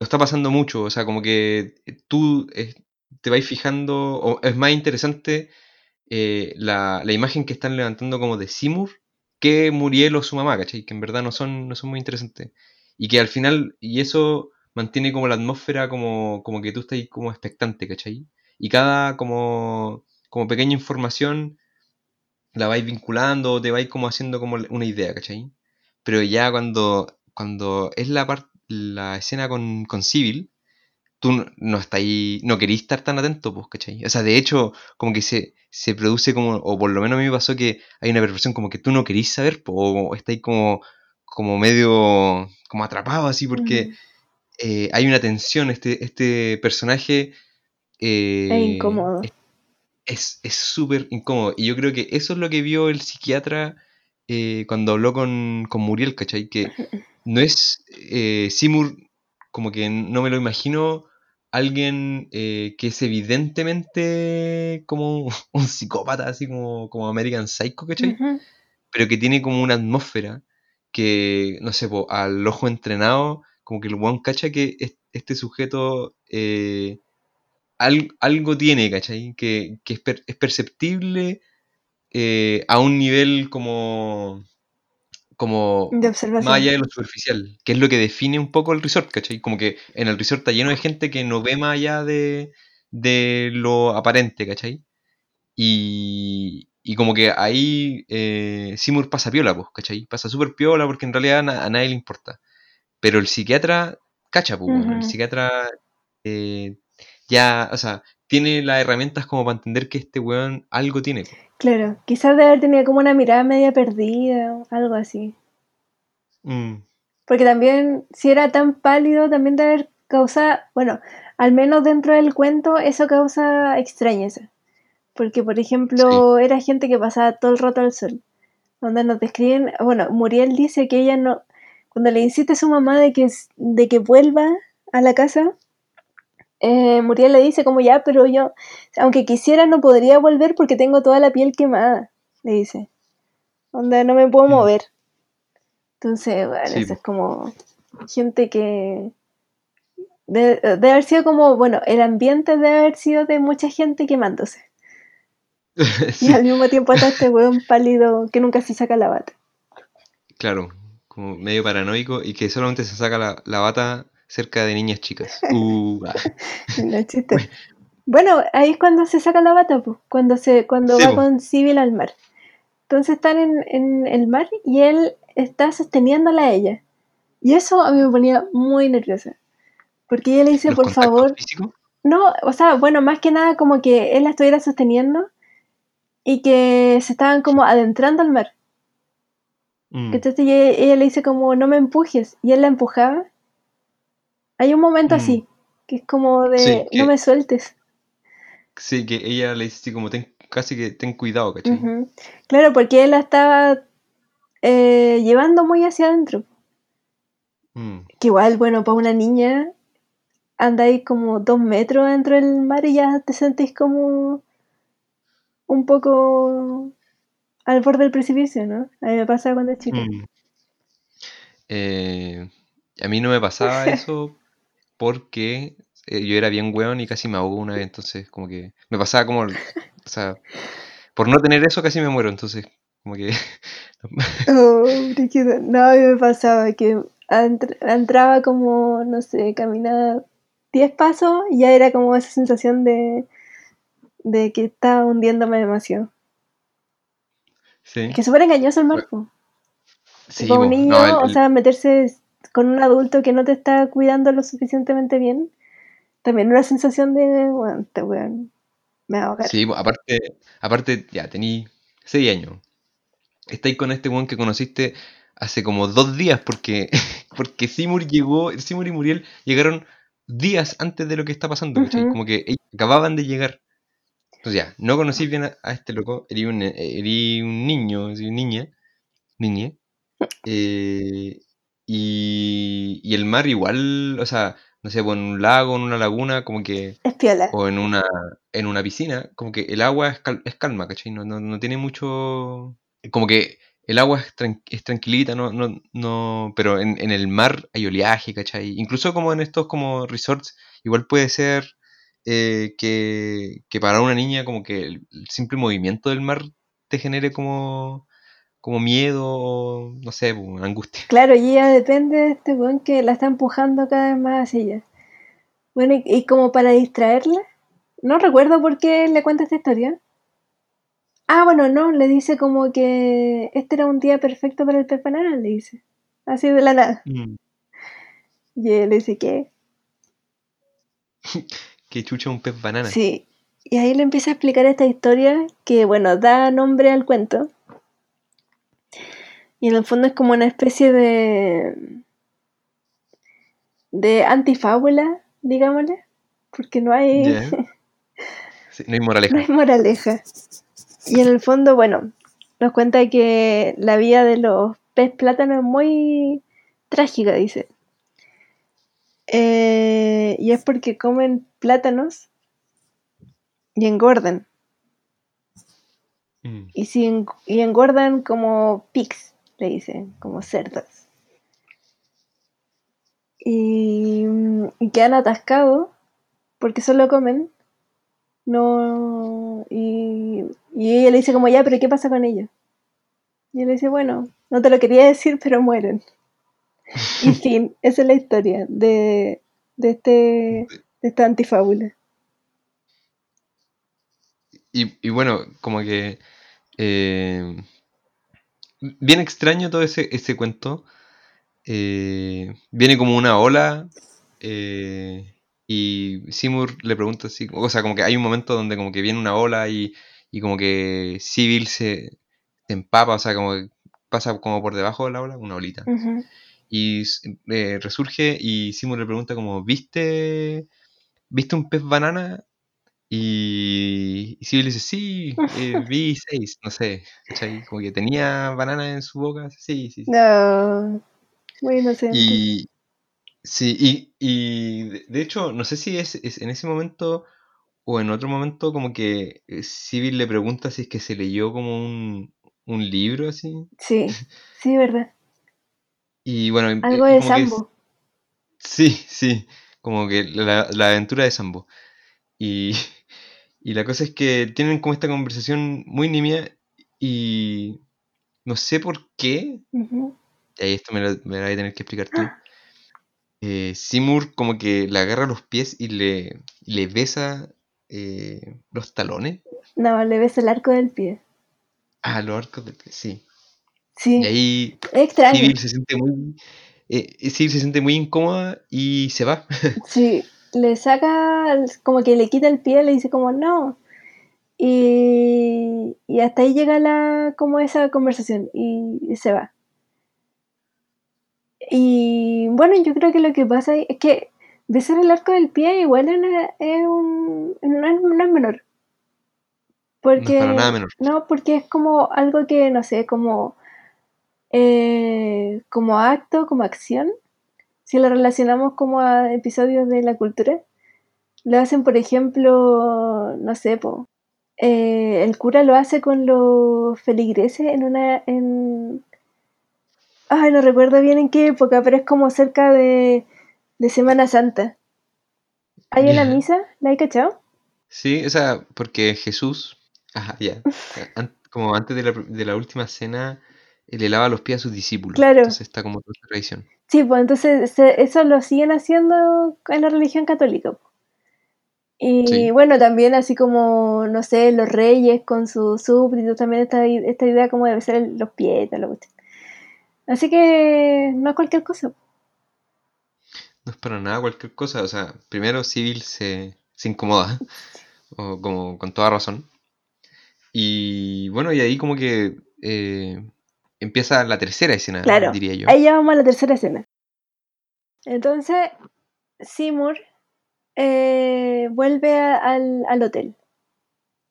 lo está pasando mucho, o sea, como que tú eh, te vais fijando, o es más interesante eh, la, la imagen que están levantando como de Seymour que Muriel o su mamá, ¿cachai? Que en verdad no son, no son muy interesantes. Y que al final, y eso mantiene como la atmósfera como, como que tú estás como expectante, ¿cachai? Y cada como, como pequeña información la vais vinculando te vais como haciendo como una idea, ¿cachai? Pero ya cuando, cuando es la, par- la escena con, con Civil, tú no, no estáis, no queréis estar tan atento, pues, ¿cachai? O sea, de hecho, como que se, se produce como, o por lo menos a mí me pasó que hay una perversión como que tú no queréis saber, po, o estáis como, como medio, como atrapado así, porque eh, hay una tensión, este, este personaje Es eh, incómodo. es es es súper incómodo. Y yo creo que eso es lo que vio el psiquiatra eh, cuando habló con, con Muriel, ¿cachai? Que no es eh, Seymour, como que no me lo imagino alguien eh, que es evidentemente como un psicópata, así como, como American Psycho, ¿cachai? Pero que tiene como una atmósfera que, no sé, po, al ojo entrenado, como que el one cacha que es- este sujeto eh, al- algo tiene, ¿cachai? Que, que es, per- es perceptible eh, a un nivel como, como De más allá de lo superficial, que es lo que define un poco el resort, ¿cachai? Como que en el resort está lleno de gente que no ve más allá de, de lo aparente, ¿cachai? Y, y como que ahí eh, Seymour pasa piola, pues, ¿cachai? Pasa súper piola porque en realidad a, a nadie le importa. Pero el psiquiatra, cacha, pues, el psiquiatra eh, ya, o sea, tiene las herramientas como para entender que este weón algo tiene. Claro, quizás de haber tenido como una mirada media perdida, algo así. Mm, Porque también, si era tan pálido, también de haber causado, bueno, al menos dentro del cuento, eso causa extrañeza. Porque, por ejemplo, era gente que pasaba todo el rato al sol. Donde nos describen, bueno, Muriel dice que ella no, cuando le insiste a su mamá de que, de que vuelva a la casa, eh, Muriel le dice como ya, pero yo, aunque quisiera, no podría volver porque tengo toda la piel quemada, le dice. Donde no me puedo Mm. mover. Entonces, bueno, Sí, eso es como gente que... De, de haber sido como, bueno, el ambiente debe haber sido de mucha gente quemándose. Y al mismo tiempo está este weón pálido que nunca se saca la bata. claro, como medio paranoico y que solamente se saca la, la bata cerca de niñas chicas. Uh, ah. No chiste. Bueno, ahí es cuando se saca la bata, pues, cuando se, cuando Sí, va po. con Civil al mar. Entonces están en, en el mar y él está sosteniéndola a ella. Y eso a mí me ponía muy nerviosa. Porque ella le dice, ¿Los por favor, no, o sea, bueno, más que nada como que él la estuviera sosteniendo y que se estaban como adentrando al mar. Mm, Entonces ella, ella le dice como, no me empujes. Y él la empujaba. Hay un momento Mm. así, que es como de, Sí, que- no me sueltes. Sí, que ella le dice así como ten, casi que ten cuidado, ¿cachai? Claro, porque él la estaba eh, llevando muy hacia adentro. Mm, Que igual, bueno, para una niña andáis como dos metros dentro del mar y ya te sentís como un poco al borde del precipicio, ¿no? A mí me pasa cuando es chica. mm. Eh, a mí no me pasaba eso porque eh, yo era bien weón y casi me ahogo una vez, entonces como que me pasaba como, o sea, por no tener eso casi me muero, entonces como que Oh. No, a mí me pasaba que entr- entraba como, no sé, caminaba 10 pasos y ya era como esa sensación de, de que estaba hundiéndome demasiado. sí, que súper engañoso el mar, po. sí, Para un niño, no, el- o sea, meterse con un adulto que no te está cuidando lo suficientemente bien, también una sensación de, bueno, este weón me va a ahogar. sí, po, aparte, aparte ya tení 6 años, estáis con este weón que conociste hace como dos días porque porque Seymour llegó, Seymour y Muriel llegaron días antes de lo que está pasando. Como que ellos acababan de llegar. Entonces ya, no conocí bien a, a este loco, erí un, erí un niño, niña, niña. eh, y, y el mar igual, o sea, no sé, pues en un lago, en una laguna, como que, Es piola. o en una, en una piscina, como que el agua es, cal- es calma, ¿cachai? No, no, no tiene mucho, como que el agua es, tran- es tranquilita, no, no, no, pero en, en el mar hay oleaje, ¿cachai? Incluso como en estos como resorts, igual puede ser eh, que, que para una niña como que el, el simple movimiento del mar te genere como, como miedo, no sé, angustia. Claro, y ella depende de este weón que la está empujando cada vez más hacia ella. Bueno, y, y como para distraerla, no recuerdo por qué le cuenta esta historia. Ah, bueno, no, le dice como que este era un día perfecto para el pez banana, le dice. Así de la nada. Mm. Y él le dice, ¿qué? Que chucha un pez banana. Sí. Y ahí le empieza a explicar esta historia que, bueno, da nombre al cuento. Y en el fondo es como una especie de. de antifábula, digámosle. Porque no hay. Sí, no hay moraleja. No hay moraleja. Y en el fondo, bueno, nos cuenta que la vida de los pez plátanos es muy trágica, dice. Eh, y es porque comen plátanos y engordan. Mm. Y, si y engordan como pigs, le dicen, como cerdos. Y, y quedan atascados porque solo comen. No. Y, y ella le dice como ya, pero ¿qué pasa con ellos? Y él le dice, bueno, no te lo quería decir, pero mueren. Y fin, esa es la historia de, de este de esta antifábula. Y, y bueno, como que Eh, bien extraño todo ese, ese cuento. Eh, viene como una ola eh, y Seymour le pregunta así, o sea, como que hay un momento donde como que viene una ola y, y como que Civil se, se empapa, o sea, como que pasa como por debajo de la ola, una olita. Y eh, resurge y Seymour le pregunta como, ¿viste, ¿viste un pez banana? Y, y Civil dice, sí, eh, vi seis, no sé, ¿cachai? Como que tenía banana en su boca, sí, sí, sí. No, muy inocente. Y sí, y, y de- hecho, no sé si es, es en ese momento o en otro momento como que eh, Civil le pregunta si es que se leyó como un, un libro así. Sí, sí, verdad. Y bueno, Algo y de es- Sambo. sí, sí, como que la, la aventura de Sambo. Y, y la cosa es que tienen como esta conversación muy nimia y no sé por qué, y ahí esto me lo, me lo vas a tener que explicar tú. Eh, Seymour como que le agarra los pies y le, le besa eh, los talones. No, le ves el arco del pie. Ah, los arcos del pie, sí. Y Sí, ahí es extraño. Civil se siente muy... eh, Civil se siente muy incómoda y se va. Sí, le saca, como que le quita el pie, le dice como no. Y, y hasta ahí llega la, como esa conversación y, y se va. Y bueno, yo creo que lo que pasa es que besar el arco del pie igual es, una- es un, no, es, no es menor. Porque, para nada menor. No, porque es como algo que, no sé, como, eh, como acto, como acción. Si lo relacionamos como a episodios de la cultura, lo hacen, por ejemplo, no sé, po, eh, el cura lo hace con los feligreses en una, en, ay, no recuerdo bien en qué época, pero es como cerca de, de Semana Santa. Hay una misa, ¿la hay cachado? Sí, o sea, porque Jesús, ajá, ya, an- como antes de la, de la última cena, eh, le lava los pies a sus discípulos. Claro. Entonces está como toda esa tradición. Sí, pues entonces se- eso lo siguen haciendo en la religión católica. Y Sí. bueno, también así como, no sé, los reyes con sus súbditos, también esta, esta idea como de besar los pies y tal. Así que no es cualquier cosa. No es para nada cualquier cosa. O sea, primero Civil se, se incomoda, o como con toda razón. Y bueno, y ahí como que eh, empieza la tercera escena, Claro, diría yo. ahí ya vamos a la tercera escena. Entonces, Seymour eh, vuelve a- al, al hotel,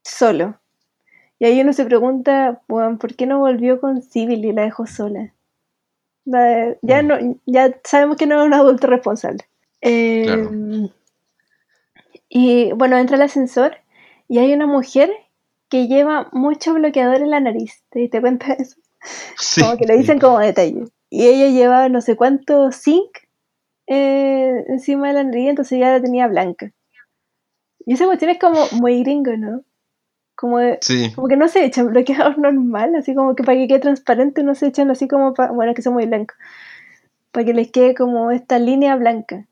solo. Y ahí uno se pregunta, bueno, ¿por qué no volvió con Civil y la dejó sola? La- ya, Mm. no, ya sabemos que no es un adulto responsable. Eh, Claro. Y bueno, entra al ascensor y hay una mujer que lleva mucho bloqueador en la nariz. ¿Te diste cuenta de eso? Sí, Como que lo sí. dicen como detalle. Y ella llevaba no sé cuánto zinc eh, encima de la nariz, entonces ya la tenía blanca. Y esa cuestión es como muy gringo, ¿no? Como, de- Sí, como que no se echan bloqueador normal, así como que para que quede transparente no se echan así como para, bueno, que son muy blancos, para que les quede como esta línea blanca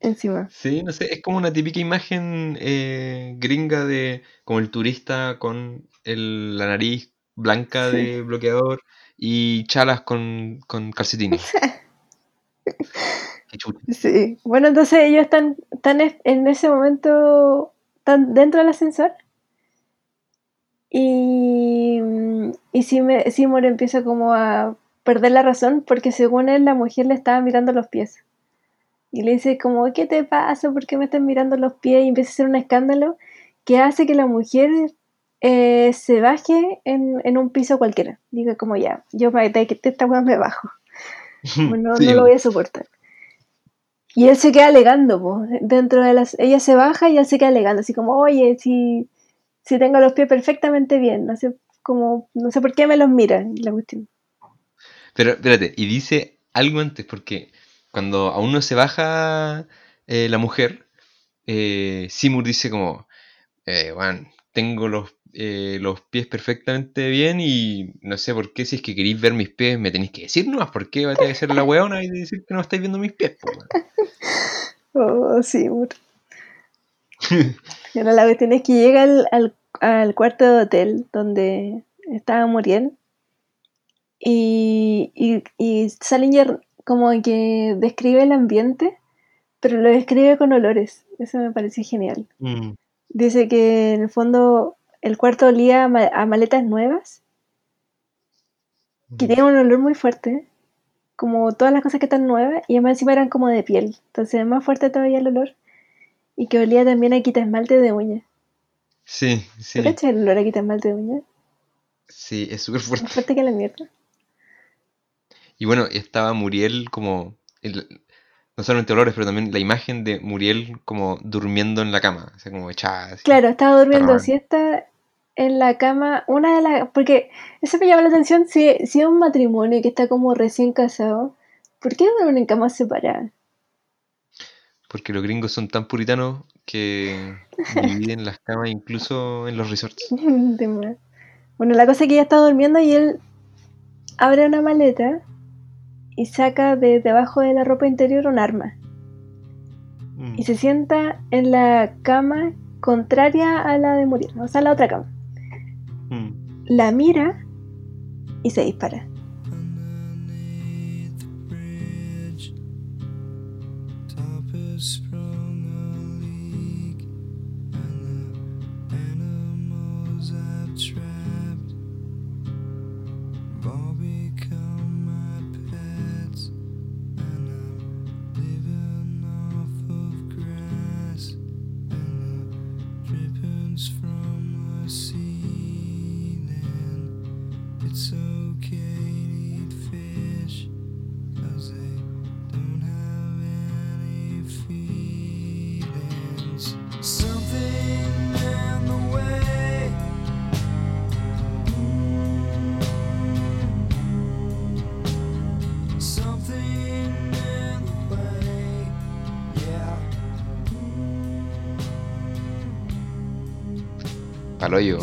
encima. sí, no sé, es como una típica imagen eh, gringa de como el turista con el- la nariz blanca Sí. de bloqueador y chalas con, con calcetines. Sí. Bueno, entonces ellos están, están es- en ese momento están dentro del ascensor y, y Sime- Seymour empieza como a perder la razón porque según él la mujer le estaba mirando los pies. Y le dice como, ¿qué te pasa? ¿Por qué me estás mirando los pies? Y empieza a hacer un escándalo que hace que la mujer eh, se baje en, en un piso cualquiera. Diga como ya, yo me, de que esta weá me bajo. Bueno, no, Sí, no lo voy a soportar. Y él se queda alegando, po, dentro de las... Ella se baja y él se queda alegando, así como, oye, si, si tengo los pies perfectamente bien, no sé, como, no sé por qué me los mira, la cuestión. Pero espérate, y dice algo antes, porque cuando aún no se baja eh, la mujer, eh, Seymour dice como, eh, "Weón, tengo los, eh, los pies perfectamente bien y no sé por qué, si es que queréis ver mis pies, me tenéis que decir nomás, ¿por qué va a ser la weona y decir que no estáis viendo mis pies? po, weón?". Oh, sí. Pero la cuestión es que llega al, al, al cuarto de hotel donde estaba Muriel. Y, y, y Salinger como que describe el ambiente, pero lo describe con olores. Eso me parece genial. Mm, Dice que en el fondo el cuarto olía a, ma- a maletas nuevas, que tenía un olor muy fuerte, como todas las cosas que están nuevas, y además encima eran como de piel. Entonces es más fuerte todavía el olor. Y que olía también a quita esmalte de uña. Sí, ¿Tú sí, cachas el olor a quita esmalte de uña? sí, es súper Más fuerte. fuerte que la mierda. Y bueno, estaba Muriel como, el- no solamente olores, pero también la imagen de Muriel como durmiendo en la cama, o sea, como echada así. Claro, estaba durmiendo siesta en la cama. Una de las. Porque eso me llama la atención. Si, si es un matrimonio que está como recién casado, ¿por qué duermen en camas separadas? Porque los gringos son tan puritanos que dividen las camas incluso en los resorts. Bueno, la cosa es que ella está durmiendo y él abre una maleta y saca de debajo de la ropa interior un arma. Mm. Y se sienta en la cama contraria a la de Muriel, o sea, la otra cama. Mm. La mira y se dispara.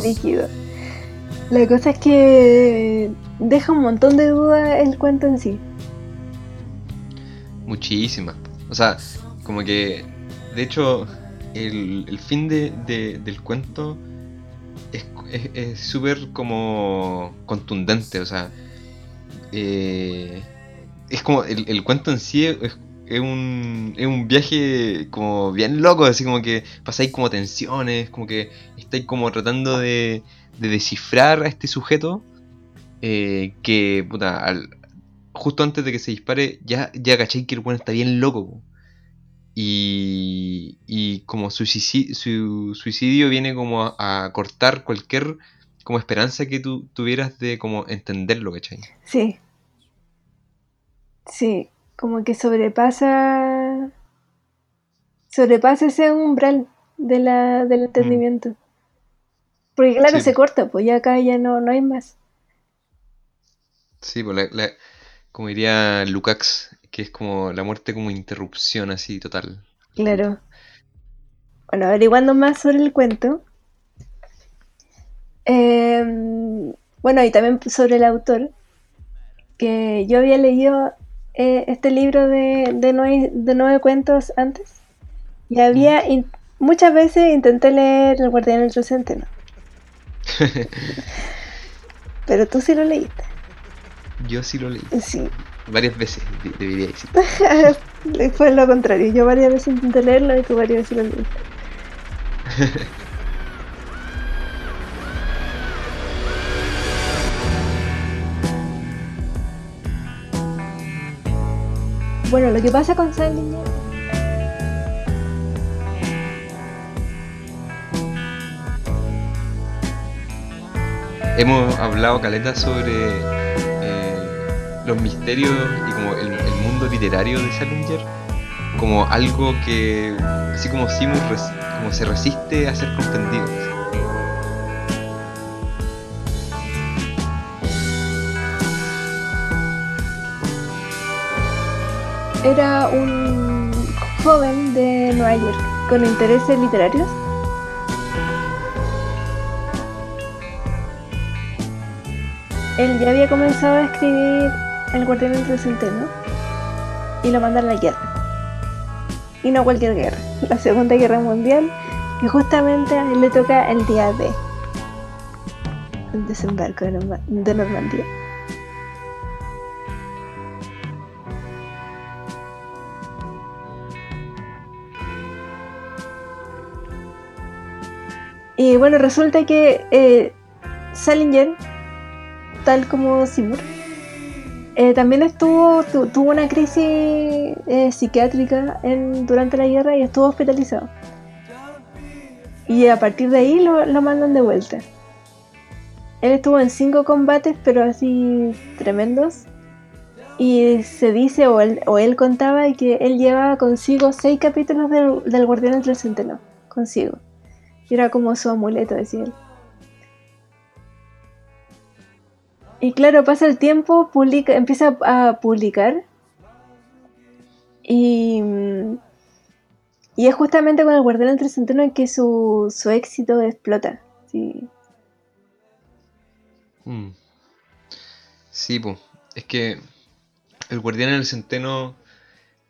Líquido. La cosa es que deja un montón de dudas el cuento en sí. Muchísimas. O sea, como que, de hecho, el, el fin de, de- del cuento es es- es súper como contundente. O sea, eh, es como el, el cuento en sí es, es un, es un viaje como bien loco, así como que pasáis como tensiones, como que estáis como tratando de, de descifrar a este sujeto eh, que, puta, al- justo antes de que se dispare, ya, ya que el bueno está bien loco. Y, y como su, suicidio, su suicidio viene como a, a cortar cualquier como esperanza que tú tuvieras de como entenderlo, ¿cachai? Sí. Sí, como que sobrepasa. Sobrepasa ese umbral de la, del entendimiento. Porque claro, Sí, se corta, pues ya acá ya no, no hay más. Sí, pues la- la- como diría Lukács, que es como la muerte como interrupción así total. Claro. Bueno, averiguando más sobre el cuento. em, bueno, y también sobre el autor. Que yo había leído eh, este libro de, de, nueve, de nueve cuentos antes. Y había in- muchas veces intenté leer El Guardián del Centeno. Pero tú sí lo leíste. Yo sí lo leí. Sí. Varias veces, de- debería decir. Fue lo contrario. Yo varias veces intenté leerlo y tú varias veces lo leíste. Bueno, lo que pasa con Salinger Hemos hablado, Caleta, sobre eh, los misterios y como el, mundo literario de Salinger como algo que, así como Simus, como se resiste a ser comprendido. Era un joven de Nueva York con intereses literarios. Él ya había comenzado a escribir El Guardián del Centeno y lo mandan a la guerra. Y no cualquier guerra, la Segunda Guerra Mundial, y justamente a él le toca el día D. el desembarco de, de Normandía. Y bueno, resulta que eh, Salinger, tal como Seymour, eh, también estuvo, tu- tuvo una crisis eh, psiquiátrica durante la guerra y estuvo hospitalizado. Y a partir de ahí lo, mandan de vuelta. Él estuvo en cinco combates, pero así tremendos. Y se dice, o él, o él contaba, que él llevaba consigo seis capítulos del, del Guardián del Centeno. Consigo. Y era como su amuleto, decía él. Y claro, pasa el tiempo, publica, empieza a publicar. Y, mm, y es justamente con el Guardián del Centeno en que su, su éxito explota. Sí. Mm. Sí, pues. Es que El Guardián en el Centeno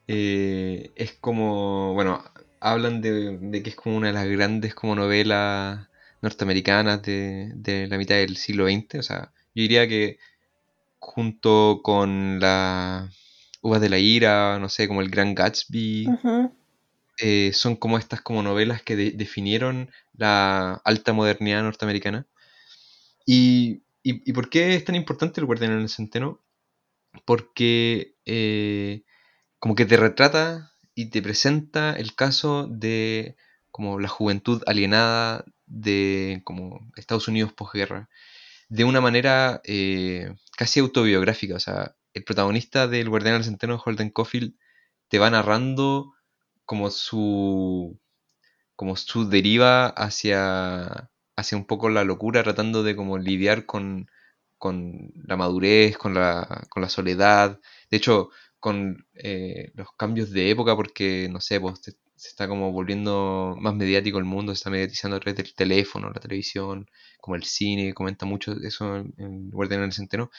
eh, es como. Bueno, hablan de, de que es como una de las grandes como novelas norteamericanas de, de la mitad del siglo XX. O sea, yo diría que junto con la Uvas de la Ira, no sé, como el Gran Gatsby, eh, son como estas como novelas que de- definieron la alta modernidad norteamericana. Y, y- y por qué es tan importante el Guardián en el Centeno? Porque eh, como que te retrata y te presenta el caso de como la juventud alienada de como Estados Unidos posguerra de una manera eh, casi autobiográfica. O sea, el protagonista del Guardián del Centeno, Holden Caulfield, te va narrando como su como su deriva hacia hacia un poco la locura, tratando de como lidiar con, con la madurez, con la, con la soledad, de hecho, con eh, los cambios de época, porque, no sé, pues, te- se está como volviendo más mediático el mundo, se está mediatizando a través del teléfono, la televisión, como el cine, comenta mucho eso en, en del Centeno,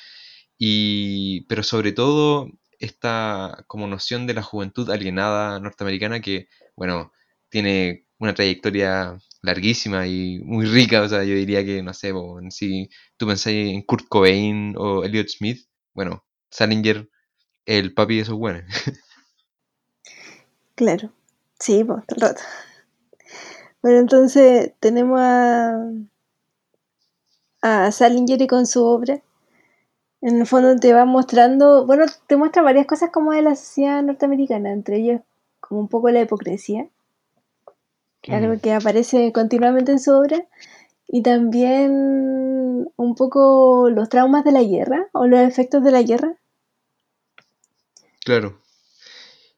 y, pero sobre todo esta como noción de la juventud alienada norteamericana que, bueno, tiene una trayectoria larguísima y muy rica, o sea, yo diría que, no sé, po, en si tú pensás en Kurt Cobain o Elliot Smith, bueno, Salinger, el papi de esos buenos. Claro. Sí, pues, todo el rato. Bueno, entonces tenemos a, a Salinger con su obra. En el fondo te va mostrando, bueno, te muestra varias cosas como de la sociedad norteamericana, entre ellas como un poco la hipocresía, que es algo Mm. que aparece continuamente en su obra, y también un poco los traumas de la guerra o los efectos de la guerra. Claro.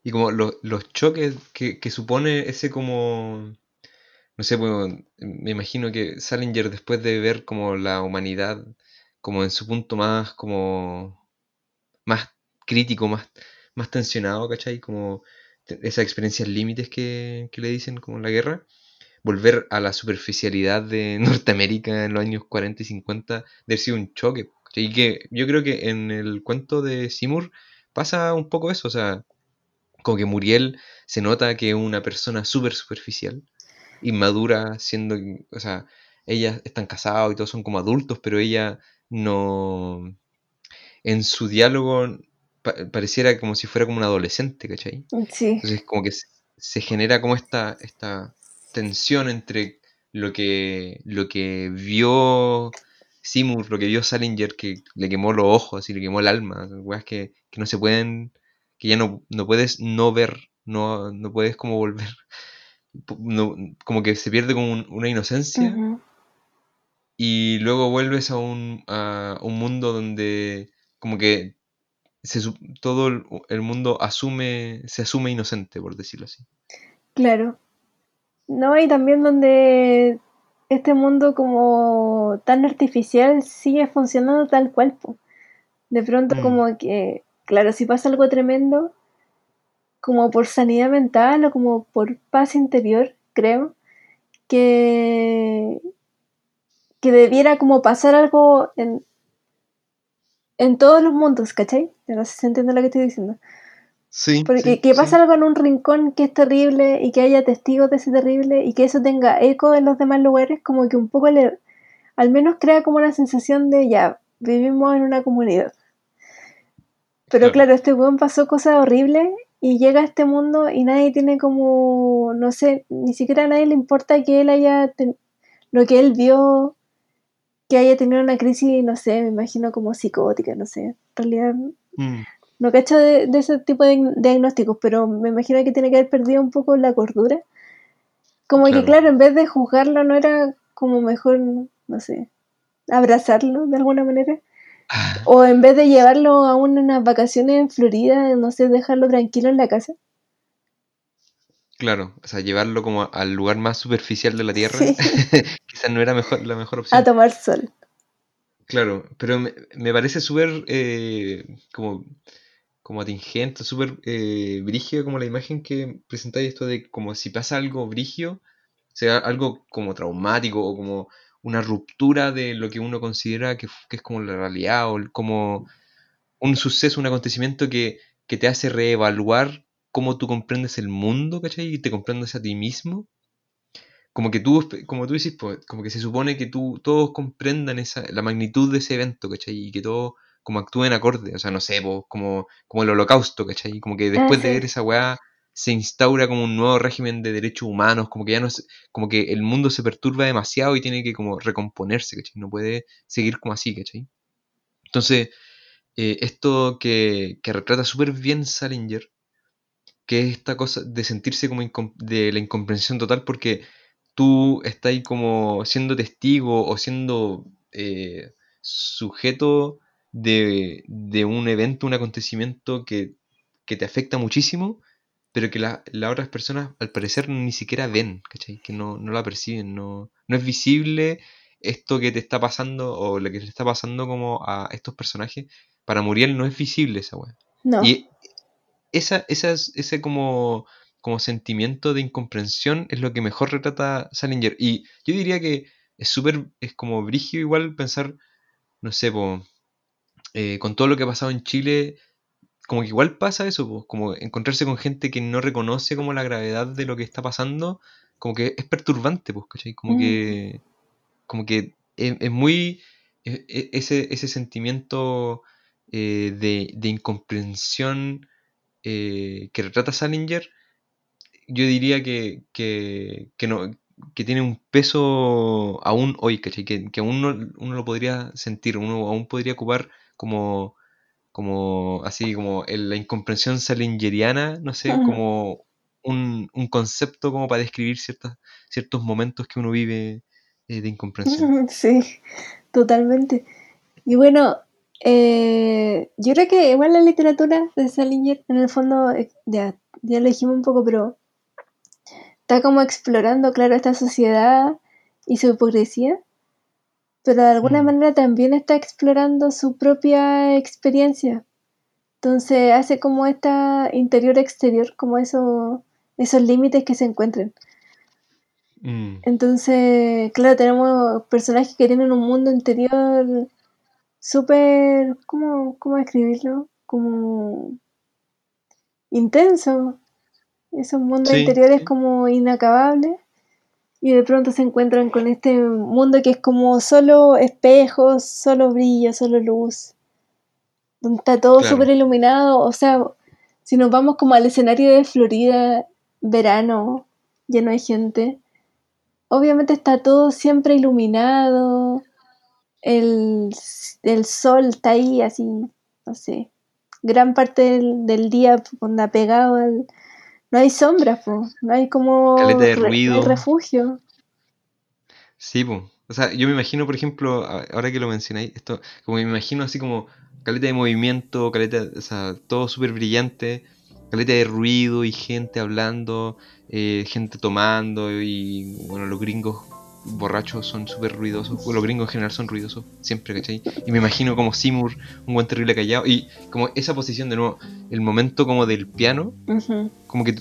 Y como lo- los choques que, que supone ese como, no sé, pues, me imagino que Salinger después de ver como la humanidad como en su punto más como más crítico, más, más tensionado, ¿cachai? Como esas experiencias límites que, que le dicen como la guerra, volver a la superficialidad de Norteamérica en los años 40 y 50 debe sido un choque. Y que yo creo que en el cuento de Seymour pasa un poco eso, o sea, como que Muriel se nota que es una persona súper superficial, inmadura, siendo, o sea, ellas están casados y todos son como adultos, pero ella no, en su diálogo pa- pareciera como si fuera como un adolescente, ¿cachai? Sí, Entonces como que se, se genera como esta, esta tensión entre lo que, lo que vio Seymour, lo que vio Salinger, que le quemó los ojos y le quemó el alma, weas que, que no se pueden, que ya no, no puedes no ver, no, no puedes como volver, no- como que se pierde como un- una inocencia y luego vuelves a un, a un mundo donde como que se todo el, el mundo asume, se asume inocente, por decirlo así. claro. No, y también donde este mundo como tan artificial sigue funcionando tal cual. po. De pronto Mm. como que, claro, si pasa algo tremendo, como por sanidad mental o como por paz interior, creo, que, que debiera como pasar algo en, en todos los mundos, ¿cachai? No sé si entiende lo que estoy diciendo. Sí, Porque sí, que sí. pasa algo en un rincón que es terrible y que haya testigos de ese terrible y que eso tenga eco en los demás lugares, como que un poco le al menos crea como una sensación de ya, vivimos en una comunidad. Pero Claro. claro, este weón pasó cosas horribles y llega a este mundo y nadie tiene como, no sé, ni siquiera a nadie le importa que él haya, ten- lo que él vio, que haya tenido una crisis, no sé, me imagino como psicótica, no sé. En realidad Mm, no cacho de, de ese tipo de diagnósticos, pero me imagino que tiene que haber perdido un poco la cordura. Como que, Claro. en vez de juzgarlo, no era como mejor, no sé, abrazarlo de alguna manera. O en vez de llevarlo a unas vacaciones en Florida, no sé, dejarlo tranquilo en la casa. Claro, o sea, llevarlo como al lugar más superficial de la Tierra, Sí, quizás no era mejor, la mejor a opción. tomar sol. Claro, pero me, me parece súper eh, como, como atingente, súper eh, brígido como la imagen que presentáis esto de como si pasa algo brigio, sea algo como traumático o como una ruptura de lo que uno considera que, que es como la realidad o como un suceso, un acontecimiento que, que te hace reevaluar cómo tú comprendes el mundo, ¿cachai? Y te comprendes a ti mismo. Como que tú, como tú dices, pues, como que se supone que tú, todos comprendan esa, la magnitud de ese evento, ¿cachai? Y que todos como actúen acorde, o sea, no sé, pues, como, como el holocausto, ¿cachai? Como que después de ver esa weá se instaura como un nuevo régimen de derechos humanos, como que ya no es, como que el mundo se perturba demasiado y tiene que como recomponerse, ¿cachai? No puede seguir como así, ¿cachai? Entonces, eh, esto que, que retrata súper bien Salinger, que es esta cosa de sentirse como de la incomprensión total porque tú estás ahí como siendo testigo o siendo eh, sujeto de, de un evento, un acontecimiento que, que te afecta muchísimo, pero que la- las otras personas al parecer ni siquiera ven, ¿cachai? Que no, no la perciben, no, no es visible esto que te está pasando o lo que le está pasando como a estos personajes. Para Muriel no es visible esa weá. No. Y esa, esas- ese como, como sentimiento de incomprensión es lo que mejor retrata Salinger. Y yo diría que es súper, es como brígido igual pensar, no sé, po, eh, con todo lo que ha pasado en Chile, como que igual pasa eso, po, como encontrarse con gente que no reconoce como la gravedad de lo que está pasando, como que es perturbante, pues, ¿cachai? Como Mm. que, como que es, es muy, e- e- ese, ese sentimiento eh, de, de incomprensión eh, que retrata Salinger, yo diría que, que, que no, que tiene un peso aún hoy, ¿cachai? Que, que aún no, uno lo podría sentir, uno aún podría ocupar como, como así, como la incomprensión salingeriana, no sé, como un, un concepto como para describir ciertas, ciertos momentos que uno vive eh, de incomprensión. Sí, totalmente. Y bueno, eh, yo creo que igual la literatura de Salinger, en el fondo, eh, ya, ya lo dijimos un poco, pero está como explorando, claro, esta sociedad y su hipocresía, pero de alguna Mm. manera también está explorando su propia experiencia. Entonces hace como esta interior-exterior, como eso, esos límites que se encuentran. Mm, Entonces, claro, tenemos personajes que tienen un mundo interior súper, ¿cómo, ¿cómo describirlo? Como intenso. Esos mundos Sí, interiores sí. como inacabables. Y de pronto se encuentran con este mundo que es como solo espejos, solo brillo, solo luz. Donde está todo Claro. súper iluminado. O sea, si nos vamos como al escenario de Florida, verano, lleno de gente. Obviamente está todo siempre iluminado. El, el sol está ahí así, no sé. Gran parte del, del día pegado al... No hay sombras, po. no hay como Caleta de re- refugio. Sí, pues. O sea, yo me imagino, por ejemplo, ahora que lo mencionáis, esto, como me imagino así como caleta de movimiento, caleta, o sea, todo súper brillante, caleta de ruido y gente hablando, eh, gente tomando y, bueno, los gringos borrachos son súper ruidosos, bueno, los gringos en general son ruidosos, siempre, ¿cachai? Y me imagino como Seymour, un buen terrible callado, y como esa posición de nuevo, el momento como del piano, como que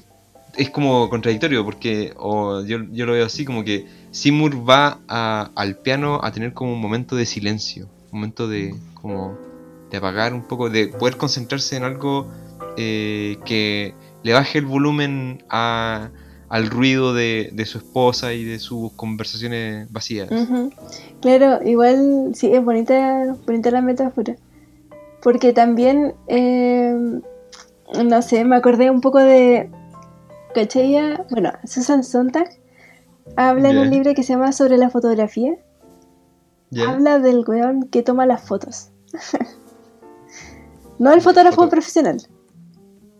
es como contradictorio porque o yo, yo lo veo así como que Seymour va a- al piano a tener como un momento de silencio un momento de como de apagar un poco de poder concentrarse en algo eh, que le baje el volumen a, al ruido de, de su esposa y de sus conversaciones vacías. Claro, igual sí, es bonita, bonita la metáfora. Porque también, eh, no sé, me acordé un poco de. ¿Cachai? ella? Bueno, Susan Sontag habla en un libro que se llama Sobre la fotografía. Habla del weón que toma las fotos. no el fotógrafo Foto- profesional.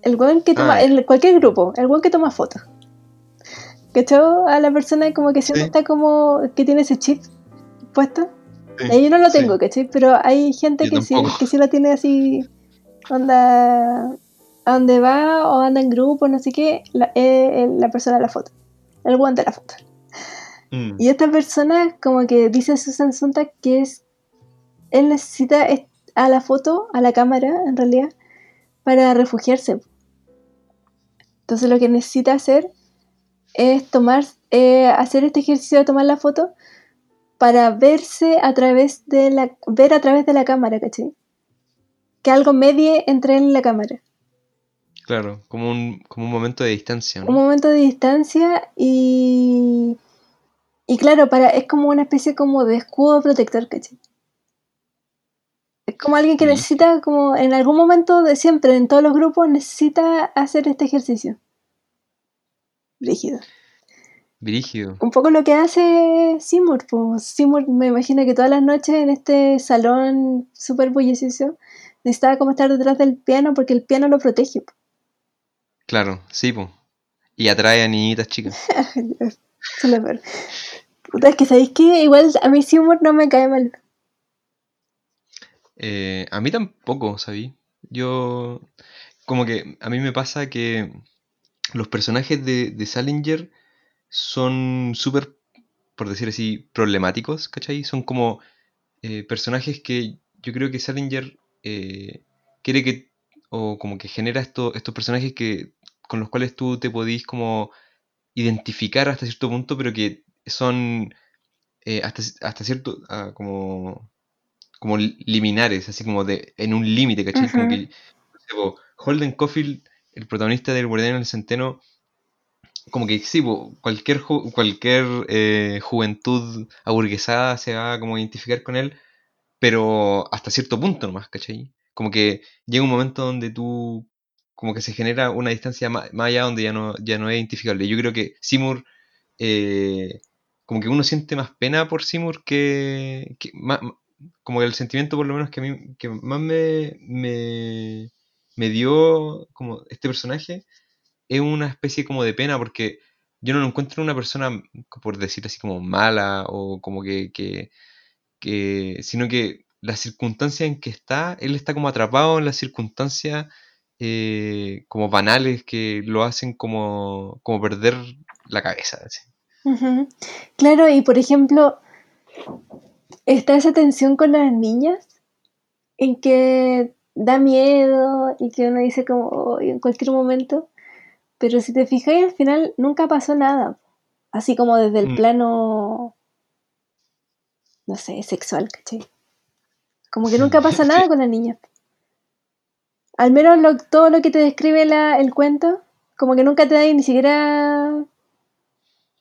El weón que toma, Ah, en cualquier grupo, el weón que toma fotos. ¿Cachó? A la persona como que siempre Sí. está como que tiene ese chip puesto. Sí, Yo no lo sí. tengo, ¿cachai? Pero hay gente Yo que sí, que sí lo tiene así, onda, a donde va o anda en grupo, no sé qué, la, eh, eh, la persona de la foto, el guante de la foto. Mm, Y esta persona, como que dice Susan Sontag, que es, él necesita es- a la foto, a la cámara, en realidad, para refugiarse. Entonces lo que necesita hacer es tomar, eh, hacer este ejercicio de tomar la foto para verse a través de la, ver a través de la cámara, ¿cachai? Que algo medie entre él y la cámara. Claro, como un, como un momento de distancia, ¿no? Un momento de distancia y... Y claro, para, es como una especie como de escudo protector, ¿cachai? Es como alguien que Sí. necesita, como en algún momento de siempre, en todos los grupos, necesita hacer este ejercicio. Rígido. Brígido. Un poco lo que hace Seymour, pues Seymour me imagino que todas las noches en este salón súper bullicioso necesitaba como estar detrás del piano porque el piano lo protege. po. Claro, sí, po. Y atrae a niñitas chicas. Eso es peor. Puta, es que sabéis que igual a mí Seymour no me cae mal. Eh, a mí tampoco, ¿sabí? Yo, como que a mí me pasa que los personajes de, de Salinger son súper, por decir así, problemáticos, ¿cachai? Son como eh, personajes que yo creo que Salinger eh, quiere que, o como que genera esto- estos personajes que, con los cuales tú te podís como identificar hasta cierto punto, pero que son eh, hasta, hasta cierto, ah, como como li- liminares, así como de en un límite, ¿cachai? Como Ujú. que no sé, po, Holden Caulfield, el protagonista del Guardián del Centeno, como que sí, cualquier cualquier eh, juventud aburguesada se va a identificar con él, pero hasta cierto punto nomás, ¿cachai? Como que llega un momento donde tú como que se genera una distancia más, allá donde ya no, ya no es identificable. Yo creo que Seymour eh, como que uno siente más pena por Seymour que, que más, como que el sentimiento por lo menos que a mí que más me, me, me dio como este personaje es una especie como de pena porque yo no lo encuentro una persona, por decir así, como mala o como que, que, sino que la circunstancia en que está, él está como atrapado en las circunstancias eh, como banales que lo hacen como, como perder la cabeza. Claro, y por ejemplo, está esa tensión con las niñas en que da miedo y que uno dice como "Oh", en cualquier momento, pero si te fijas al final nunca pasó nada, así como desde el Mm. plano, no sé, sexual, ¿cachai? Como que nunca pasa nada Sí. con las niñas. Al menos lo- todo lo que te describe la- el cuento, como que nunca te da ni siquiera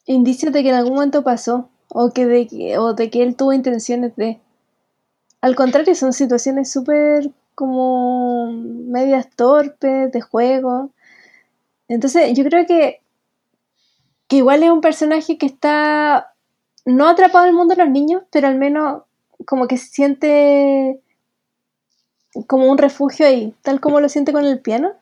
indicios de que en algún momento pasó o que de o de que él tuvo intenciones de. Al contrario, son situaciones súper como medias torpes, de juego. Entonces, yo creo que, que igual es un personaje que está no atrapado en el mundo de los niños, pero al menos como que siente como un refugio ahí, tal como lo siente con el piano.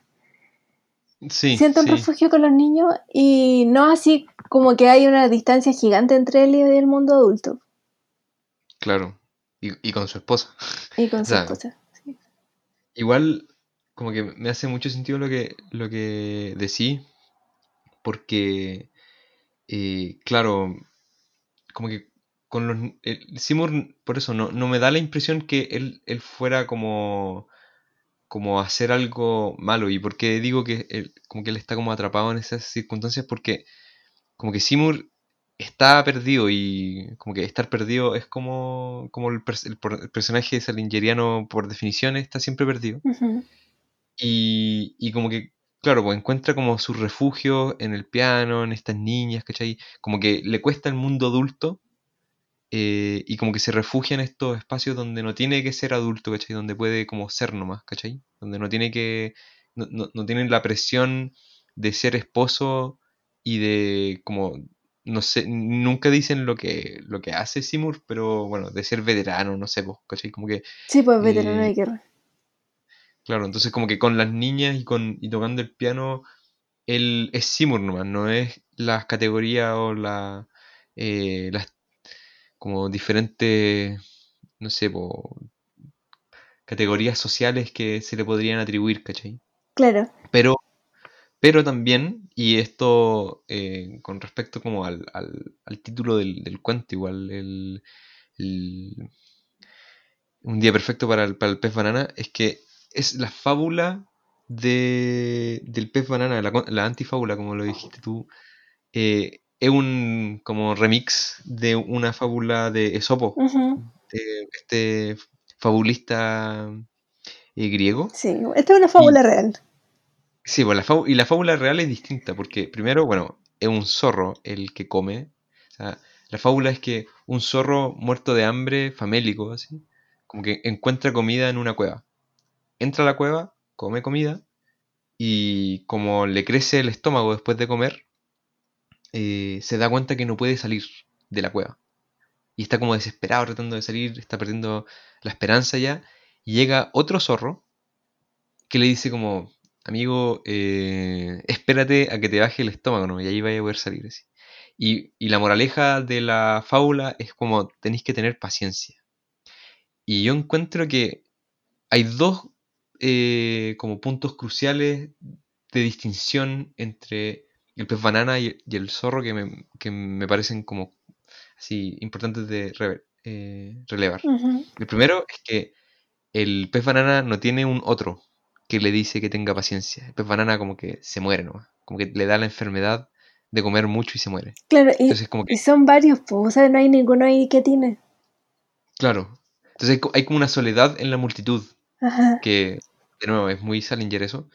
Sí, siente un sí, refugio con los niños y no así como que hay una distancia gigante entre él y el mundo adulto claro. Y, y con su esposa. y con su sea, esposa. Igual, como que me hace mucho sentido lo que, lo que decís, porque, eh, claro, como que con los... el- Seymour, por eso, no, no me da la impresión que él, él fuera como, como hacer algo malo. ¿Y por qué digo que él, como que él está como atrapado en esas circunstancias? Porque como que Seymour está perdido y como que estar perdido es como, como el, el el personaje salingeriano por definición está siempre perdido. Y, y como que claro, pues encuentra como su refugio en el piano, en estas niñas, ¿cachai? Como que le cuesta el mundo adulto eh, y como que se refugia en estos espacios donde no tiene que ser adulto, ¿cachai? Donde puede como ser nomás, ¿cachai? Donde no tiene que, no, no, no tiene la presión de ser esposo y de como, no sé, nunca dicen lo que, lo que hace Seymour, pero bueno, de ser veterano, no sé, pues, ¿cachai? Como que Sí, pues veterano Eh, de guerra. Claro, entonces como que con las niñas y con y tocando el piano, él es Seymour nomás, no es las categorías o la, eh, las como diferentes, no sé, po, categorías sociales que se le podrían atribuir, ¿cachai? Claro. Pero, pero también, y esto eh, con respecto como al, al- al título del, del cuento, igual, el, el- Un día perfecto para el, para el pez banana, es que es la fábula de, del pez banana, la, la antifábula, como lo dijiste tú, eh, es un como remix de una fábula de Esopo, de este fabulista eh, griego. Sí, esta es una fábula real. Sí, pues la y la fábula real es distinta, porque primero, bueno, es un zorro el que come. La fábula es que un zorro muerto de hambre, famélico, así, como que encuentra comida en una cueva. Entra a la cueva, come comida, y como le crece el estómago después de comer, eh, se da cuenta que no puede salir de la cueva. Y está como desesperado tratando de salir, está perdiendo la esperanza ya. Y llega otro zorro que le dice como, amigo, eh, espérate a que te baje el estómago, ¿no? Y ahí vaya a poder salir así. Y, y la moraleja de la fábula es como tenéis que tener paciencia. Y yo encuentro que hay dos eh, como puntos cruciales de distinción entre el pez banana y, y el zorro que me, que me parecen como así importantes de eh, relevar. Ujú. El primero es que el pez banana no tiene un otro que le dice que tenga paciencia. Pez banana como que se muere nomás. Como que le da la enfermedad de comer mucho y se muere. Claro, y, Entonces como que, y son varios, pues, o sea, no hay ninguno ahí que tiene. claro. Entonces hay, co- hay como una soledad en la multitud. Ajá. Que, de nuevo, es muy Salinger eso.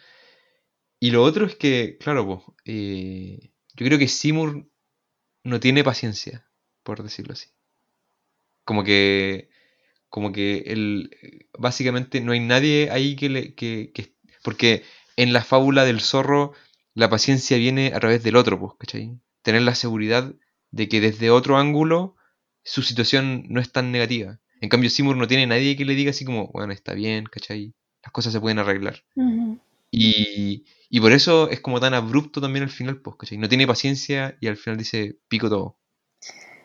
Y lo otro es que, claro, pues, eh, yo creo que Seymour no tiene paciencia, por decirlo así. Como que, como que él, eh, básicamente no hay nadie ahí que le, que, que- porque en la fábula del zorro la paciencia viene a través del otro, pues, ¿cachai? Tener la seguridad de que desde otro ángulo su situación no es tan negativa. En cambio, Seymour no tiene nadie que le diga así como, bueno, está bien, ¿cachai? Las cosas se pueden arreglar. Y, y por eso es como tan abrupto también al final, pues, ¿cachai? No tiene paciencia y al final dice pico todo.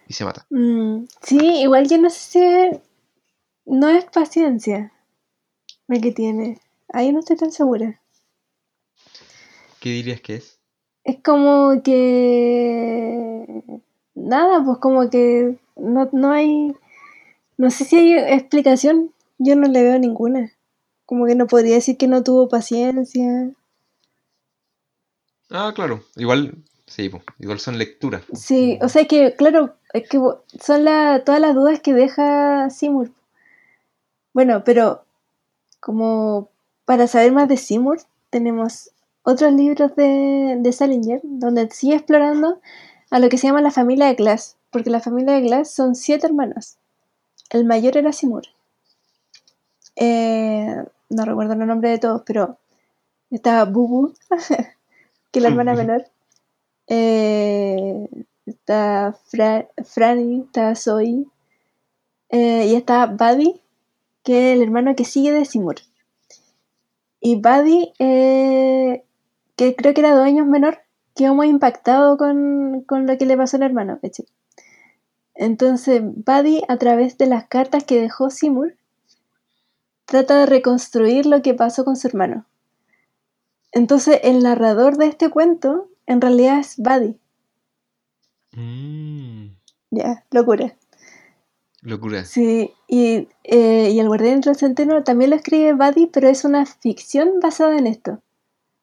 Y se mata. Mm, sí, igual yo no sé no es paciencia lo que tiene. Ahí no estoy tan segura. ¿Qué dirías que es? Es como que nada, pues como que no, no hay, no sé si hay explicación. Yo no le veo ninguna. Como que no podría decir que no tuvo paciencia. Ah, claro. Igual, sí, pues, igual son lecturas. Sí, o sea que, claro, es que son la, todas las dudas que deja Seymour. Bueno, pero como para saber más de Seymour, tenemos otros libros de, de Salinger, donde sigue explorando a lo que se llama la familia de Glass, porque la familia de Glass son siete hermanos. El mayor era Seymour. Eh, no recuerdo el nombre de todos, pero estaba Bubu, que es la hermana menor. Eh, está Fra- Franny, está Zoe. eh, y está Buddy, que es el hermano que sigue de Seymour. Y Buddy, eh, que creo que era dos años menor, quedó muy impactado con, con lo que le pasó al hermano, ¿cachai? Entonces, Buddy, a través de las cartas que dejó Seymour, trata de reconstruir lo que pasó con su hermano. Entonces, el narrador de este cuento, en realidad es Buddy. Mm, Ya, locura. Locura. Sí, y, eh, y El Guardián del Centeno también lo escribe Buddy, pero es una ficción basada en esto.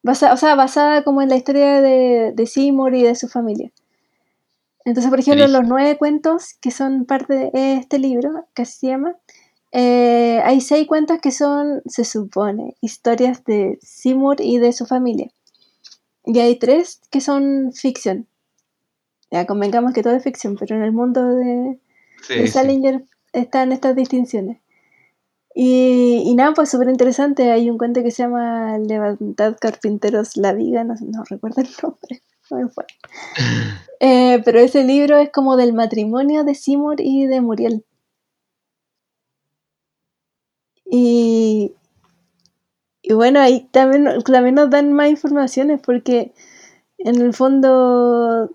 Basa- o sea, basada como en la historia de, de Seymour y de su familia. Entonces, por ejemplo, los nueve cuentos que son parte de este libro, que se llama, eh, hay seis cuentos que son, se supone, historias de Seymour y de su familia. Y hay tres que son ficción. Ya convengamos que todo es ficción, pero en el mundo de, Sí, de. Salinger están estas distinciones. Y, y nada, pues súper interesante. Hay un cuento que se llama Levantad Carpinteros la Viga, no, no recuerdo el nombre. no me fue. Eh, pero ese libro es como del matrimonio de Seymour y de Muriel. Y, y bueno, ahí también, también nos dan más informaciones porque en el fondo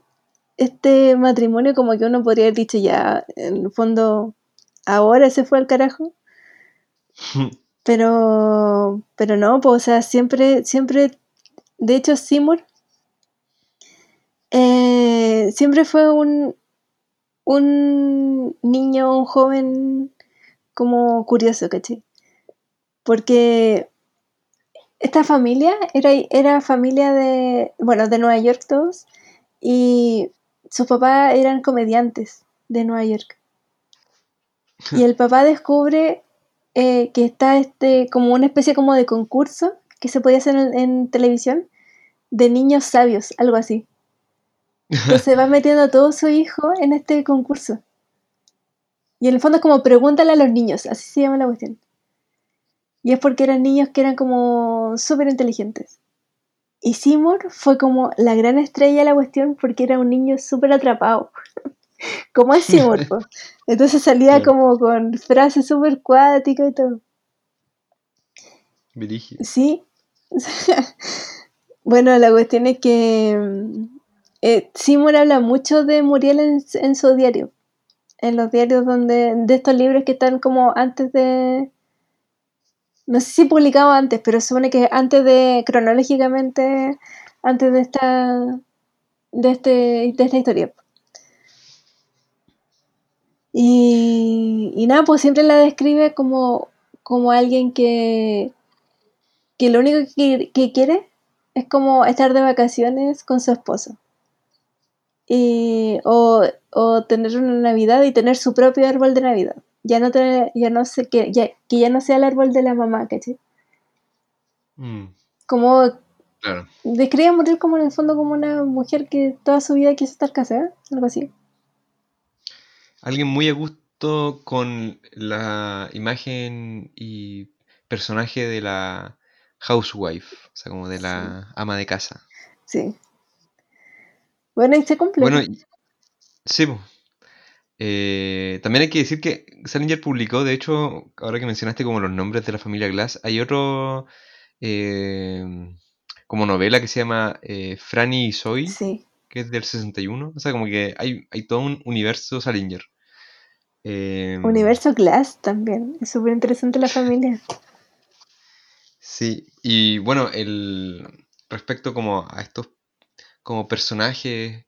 este matrimonio como que uno podría haber dicho ya, en el fondo ahora se fue al carajo. Pero, pero no, pues, o sea, siempre, siempre, de hecho, Seymour eh, siempre fue un, un niño, un joven como curioso, ¿cachai? Porque esta familia era, era familia de, bueno, de Nueva York todos, y sus papás eran comediantes de Nueva York. Y el papá descubre eh, que está este como una especie como de concurso que se podía hacer en, en televisión de niños sabios, algo así. Entonces va metiendo a todo su hijo en este concurso. Y en el fondo es como pregúntale a los niños, así se llama la cuestión. Y es porque eran niños que eran como súper inteligentes. Y Seymour fue como la gran estrella de la cuestión porque era un niño súper atrapado. como es Seymour, po. Entonces salía como con frases súper cuáticas y todo. Sí. bueno, la cuestión es que mm, eh, Seymour habla mucho de Muriel en, en su diario. En los diarios donde, de estos libros que están como antes de. No sé si publicado antes, pero supone que antes de. cronológicamente. antes de esta. de este. de esta historia. Y, y nada, pues siempre la describe como, como alguien que, que lo único que, que quiere es como estar de vacaciones con su esposo. Y, o, o tener una Navidad y tener su propio árbol de Navidad. Ya no tener, ya no sé que ya, que ya no sea el árbol de la mamá, ¿cachai? Mm, Como claro. describe a Muriel como en el fondo como una mujer que toda su vida quiso estar casada, algo así. Alguien muy a gusto con la imagen y personaje de la housewife, o sea, como de la ama de casa. Sí. Bueno, y se cumple. Bueno, y- sí. Eh, también hay que decir que Salinger publicó, de hecho, ahora que mencionaste como los nombres de la familia Glass, hay otro eh, como novela que se llama eh, Franny y Zoe, Sí. que es del 61. O sea, como que hay, hay todo un universo Salinger. Eh, Universo Glass también. Es súper interesante la familia. Sí, y bueno, el respecto como a estos como personajes,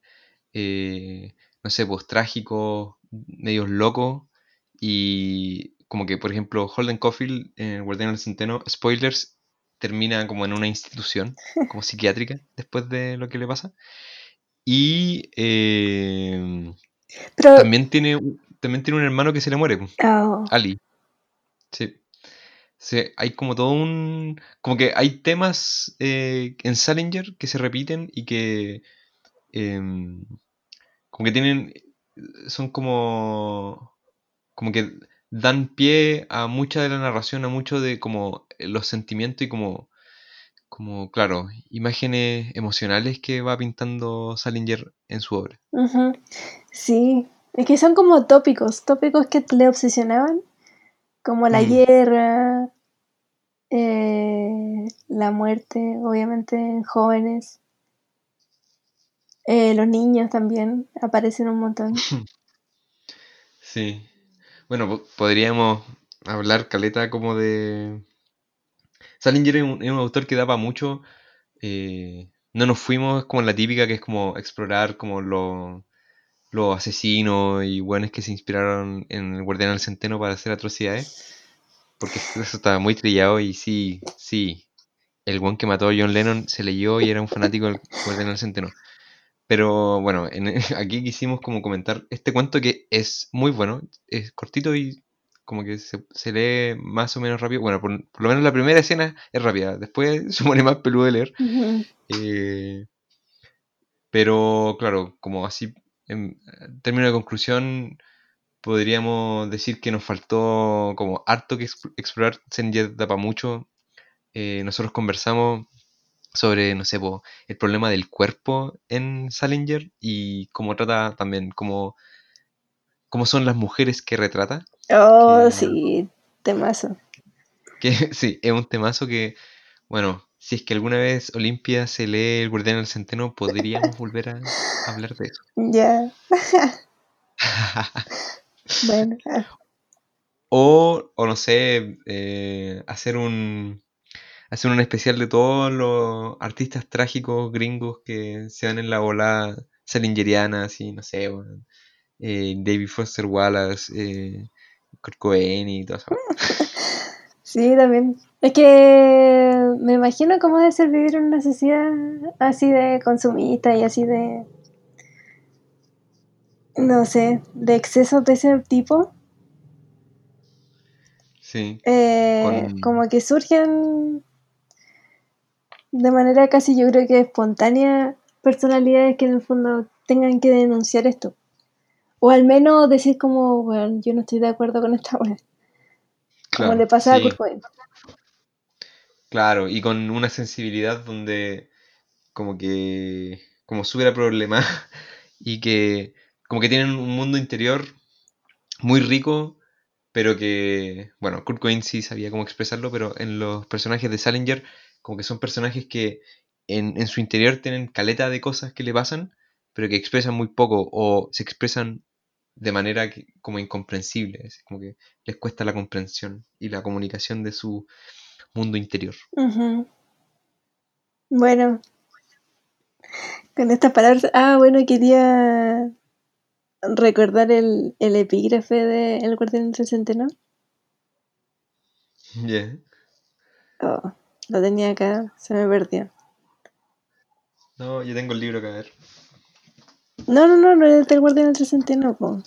eh, no sé, pues trágicos, medios locos, y como que, por ejemplo, Holden Caulfield en el Guardián del Centeno, spoilers, termina como en una institución, como psiquiátrica, después de lo que le pasa. Y eh, Pero. también tiene, un- también tiene un hermano que se le muere, oh, Ali. Sí. Sí, hay como todo un... Como que hay temas eh, en Salinger que se repiten y que... em, como que tienen... Son como... Como que dan pie a mucha de la narración, a mucho de como los sentimientos y como... Como, claro, imágenes emocionales que va pintando Salinger en su obra. ujú. Sí. Es que son como tópicos. Tópicos que le obsesionaban. Como la Mm. guerra. eh, la muerte, obviamente, en jóvenes. Eh, los niños también aparecen un montón. Sí. Bueno, po- podríamos hablar, Caleta, como de... Salinger es un, autor que daba mucho. eh, no nos fuimos como la típica que es como explorar como lo- los asesinos y buenos que se inspiraron en el Guardián del Centeno para hacer atrocidades. Porque eso estaba muy trillado y sí, sí. El buen que mató a John Lennon se leyó y era un fanático del Guardián del Centeno. Pero bueno, en- aquí quisimos como comentar este cuento que es muy bueno, es cortito y como que se, se lee más o menos rápido. Bueno, por, por lo menos la primera escena es rápida, después se pone más peludo de leer. Eh, pero claro, como así, en términos de conclusión, podríamos decir que nos faltó como harto que exp- explorar. Salinger da para mucho. Eh, nosotros conversamos sobre, no sé, po, el problema del cuerpo en Salinger y cómo trata también, cómo, cómo son las mujeres que retrata. Oh, Que, sí, temazo. que sí, es un temazo que, bueno, si es que alguna vez Olimpia se lee El Guardián del Centeno, podríamos volver a hablar de eso. Ya, bueno. ah, O, o no sé, eh, hacer un hacer un especial de todos los artistas trágicos gringos que se dan en la ola salingeriana, así, no sé, weón. Eh, David Foster Wallace, eh, Kurt y todo eso. Sí, también. Es que me imagino cómo debe ser vivir en una sociedad así de consumista y así de, no sé, de excesos de ese tipo. Sí, Eh, con... como que surgen de manera casi yo creo que espontánea personalidades que en el fondo tengan que denunciar esto. O al menos decir como, bueno, yo no estoy de acuerdo con esta wea. Como le Claro, pasaba a Kurt Cobain. claro, y con una sensibilidad donde como que, como súper problema y que como que tienen un mundo interior muy rico, pero que, bueno, Kurt Cobain sí sabía cómo expresarlo, pero en los personajes de Salinger, como que son personajes que en, en su interior tienen caleta de cosas que le pasan, pero que expresan muy poco o se expresan de manera que- como incomprensible, es como que les cuesta la comprensión y la comunicación de su mundo interior. Bueno, con estas palabras. Ah, bueno, quería recordar el, el epígrafe de El Guardián del Centeno. Yeah. Oh, lo tenía acá, se me perdió. No, yo tengo el libro a ver. No, no, no, no es del Guardián del Centeno, po.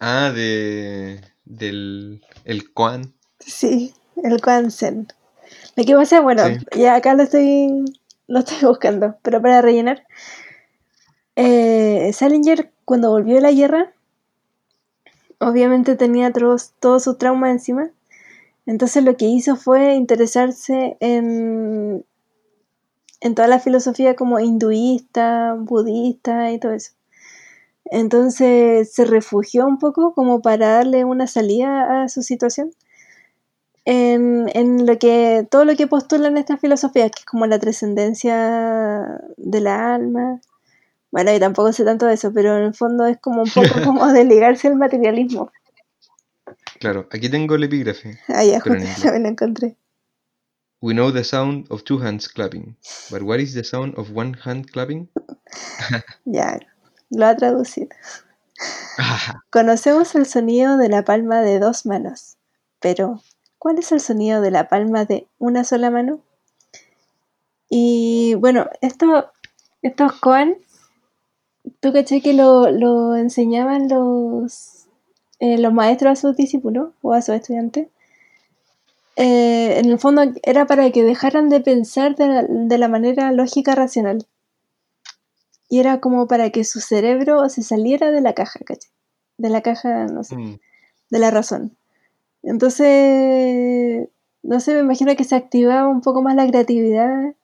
Ah, de del el Quan. Sí, el Quansen. Lo que pasa, bueno, Sí. ya acá lo estoy, lo estoy buscando, pero para rellenar. Eh, Salinger, cuando volvió de la guerra, obviamente tenía todos, todos sus traumas encima. Entonces lo que hizo fue interesarse en, en toda la filosofía como hinduista, budista y todo eso. Entonces se refugió un poco como para darle una salida a su situación en, en lo que todo lo que postulan estas filosofías, que es como la trascendencia del alma. Bueno, y tampoco sé tanto de eso, pero en el fondo es como un poco como de ligarse al materialismo. Claro, aquí tengo el epígrafe, Ah, ya, justo también lo encontré. We know the sound of two hands clapping, but what is the sound of one hand clapping? Ya, lo ha traducido. Conocemos el sonido de la palma de dos manos, pero ¿cuál es el sonido de la palma de una sola mano? Y bueno, esto, estos koan, tú caché que lo, lo enseñaban los, eh, los maestros a sus discípulos o a sus estudiantes. Eh, en el fondo era para que dejaran de pensar de la, de la manera lógica racional. Y era como para que su cerebro se saliera de la caja, ¿cachai? De la caja, no sé, Mm, de la razón. Entonces, no sé, me imagino que se activaba un poco más la creatividad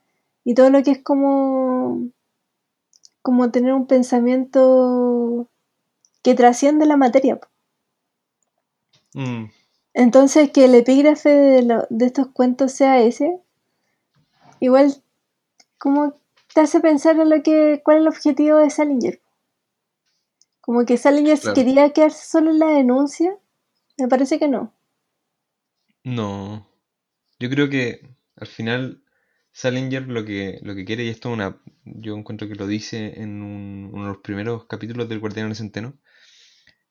y todo lo que es como, como tener un pensamiento que trasciende la materia. po. Mm, Entonces, que el epígrafe de, lo- de estos cuentos sea ese, igual como te hace pensar en lo que, cuál es el objetivo de Salinger. Como que Salinger claro. quería quedarse solo en la denuncia, me parece que no. No, yo creo que al final Salinger lo que, lo que quiere, y esto es una, yo encuentro que lo dice en un- uno de los primeros capítulos del Guardián del Centeno,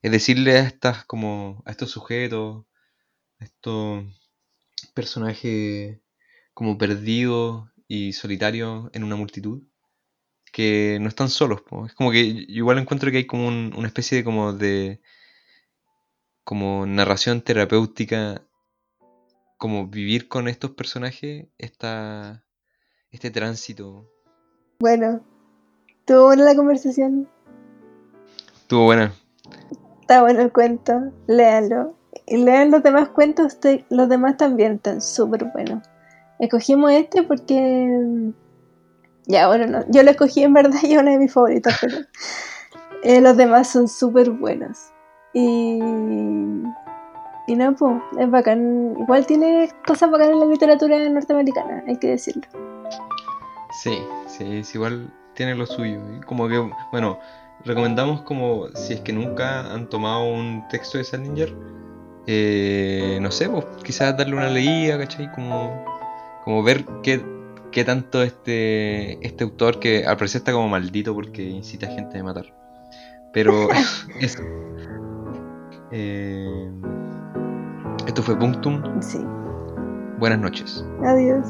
es decirle a estas como a estos sujetos, a estos personajes como perdidos y solitarios en una multitud, que no están solos. po. Es como que igual encuentro que hay como un- una especie de como de como narración terapéutica, como vivir con estos personajes, esta, este tránsito. Bueno, tuvo buena la conversación. Estuvo buena. Está bueno el cuento. Léanlo. Y lean los demás cuentos. los demás también están súper buenos. Escogimos este porque. Ya, bueno, no. Yo lo escogí en verdad y es uno de mis favoritos, pero. eh, los demás son súper buenos. Y. Y no, pues, es bacán. Igual tiene cosas bacanas en la literatura norteamericana, hay que decirlo. Sí, sí, es igual tiene lo suyo. Como que, bueno, recomendamos como si es que nunca han tomado un texto de Salinger, eh, no sé, pues quizás darle una leída, ¿cachai? Como, como ver qué, qué tanto este, este autor que al parecer está como maldito porque incita a gente a matar. Pero eso. Eh, esto fue Punctum. Sí. Buenas noches. Adiós.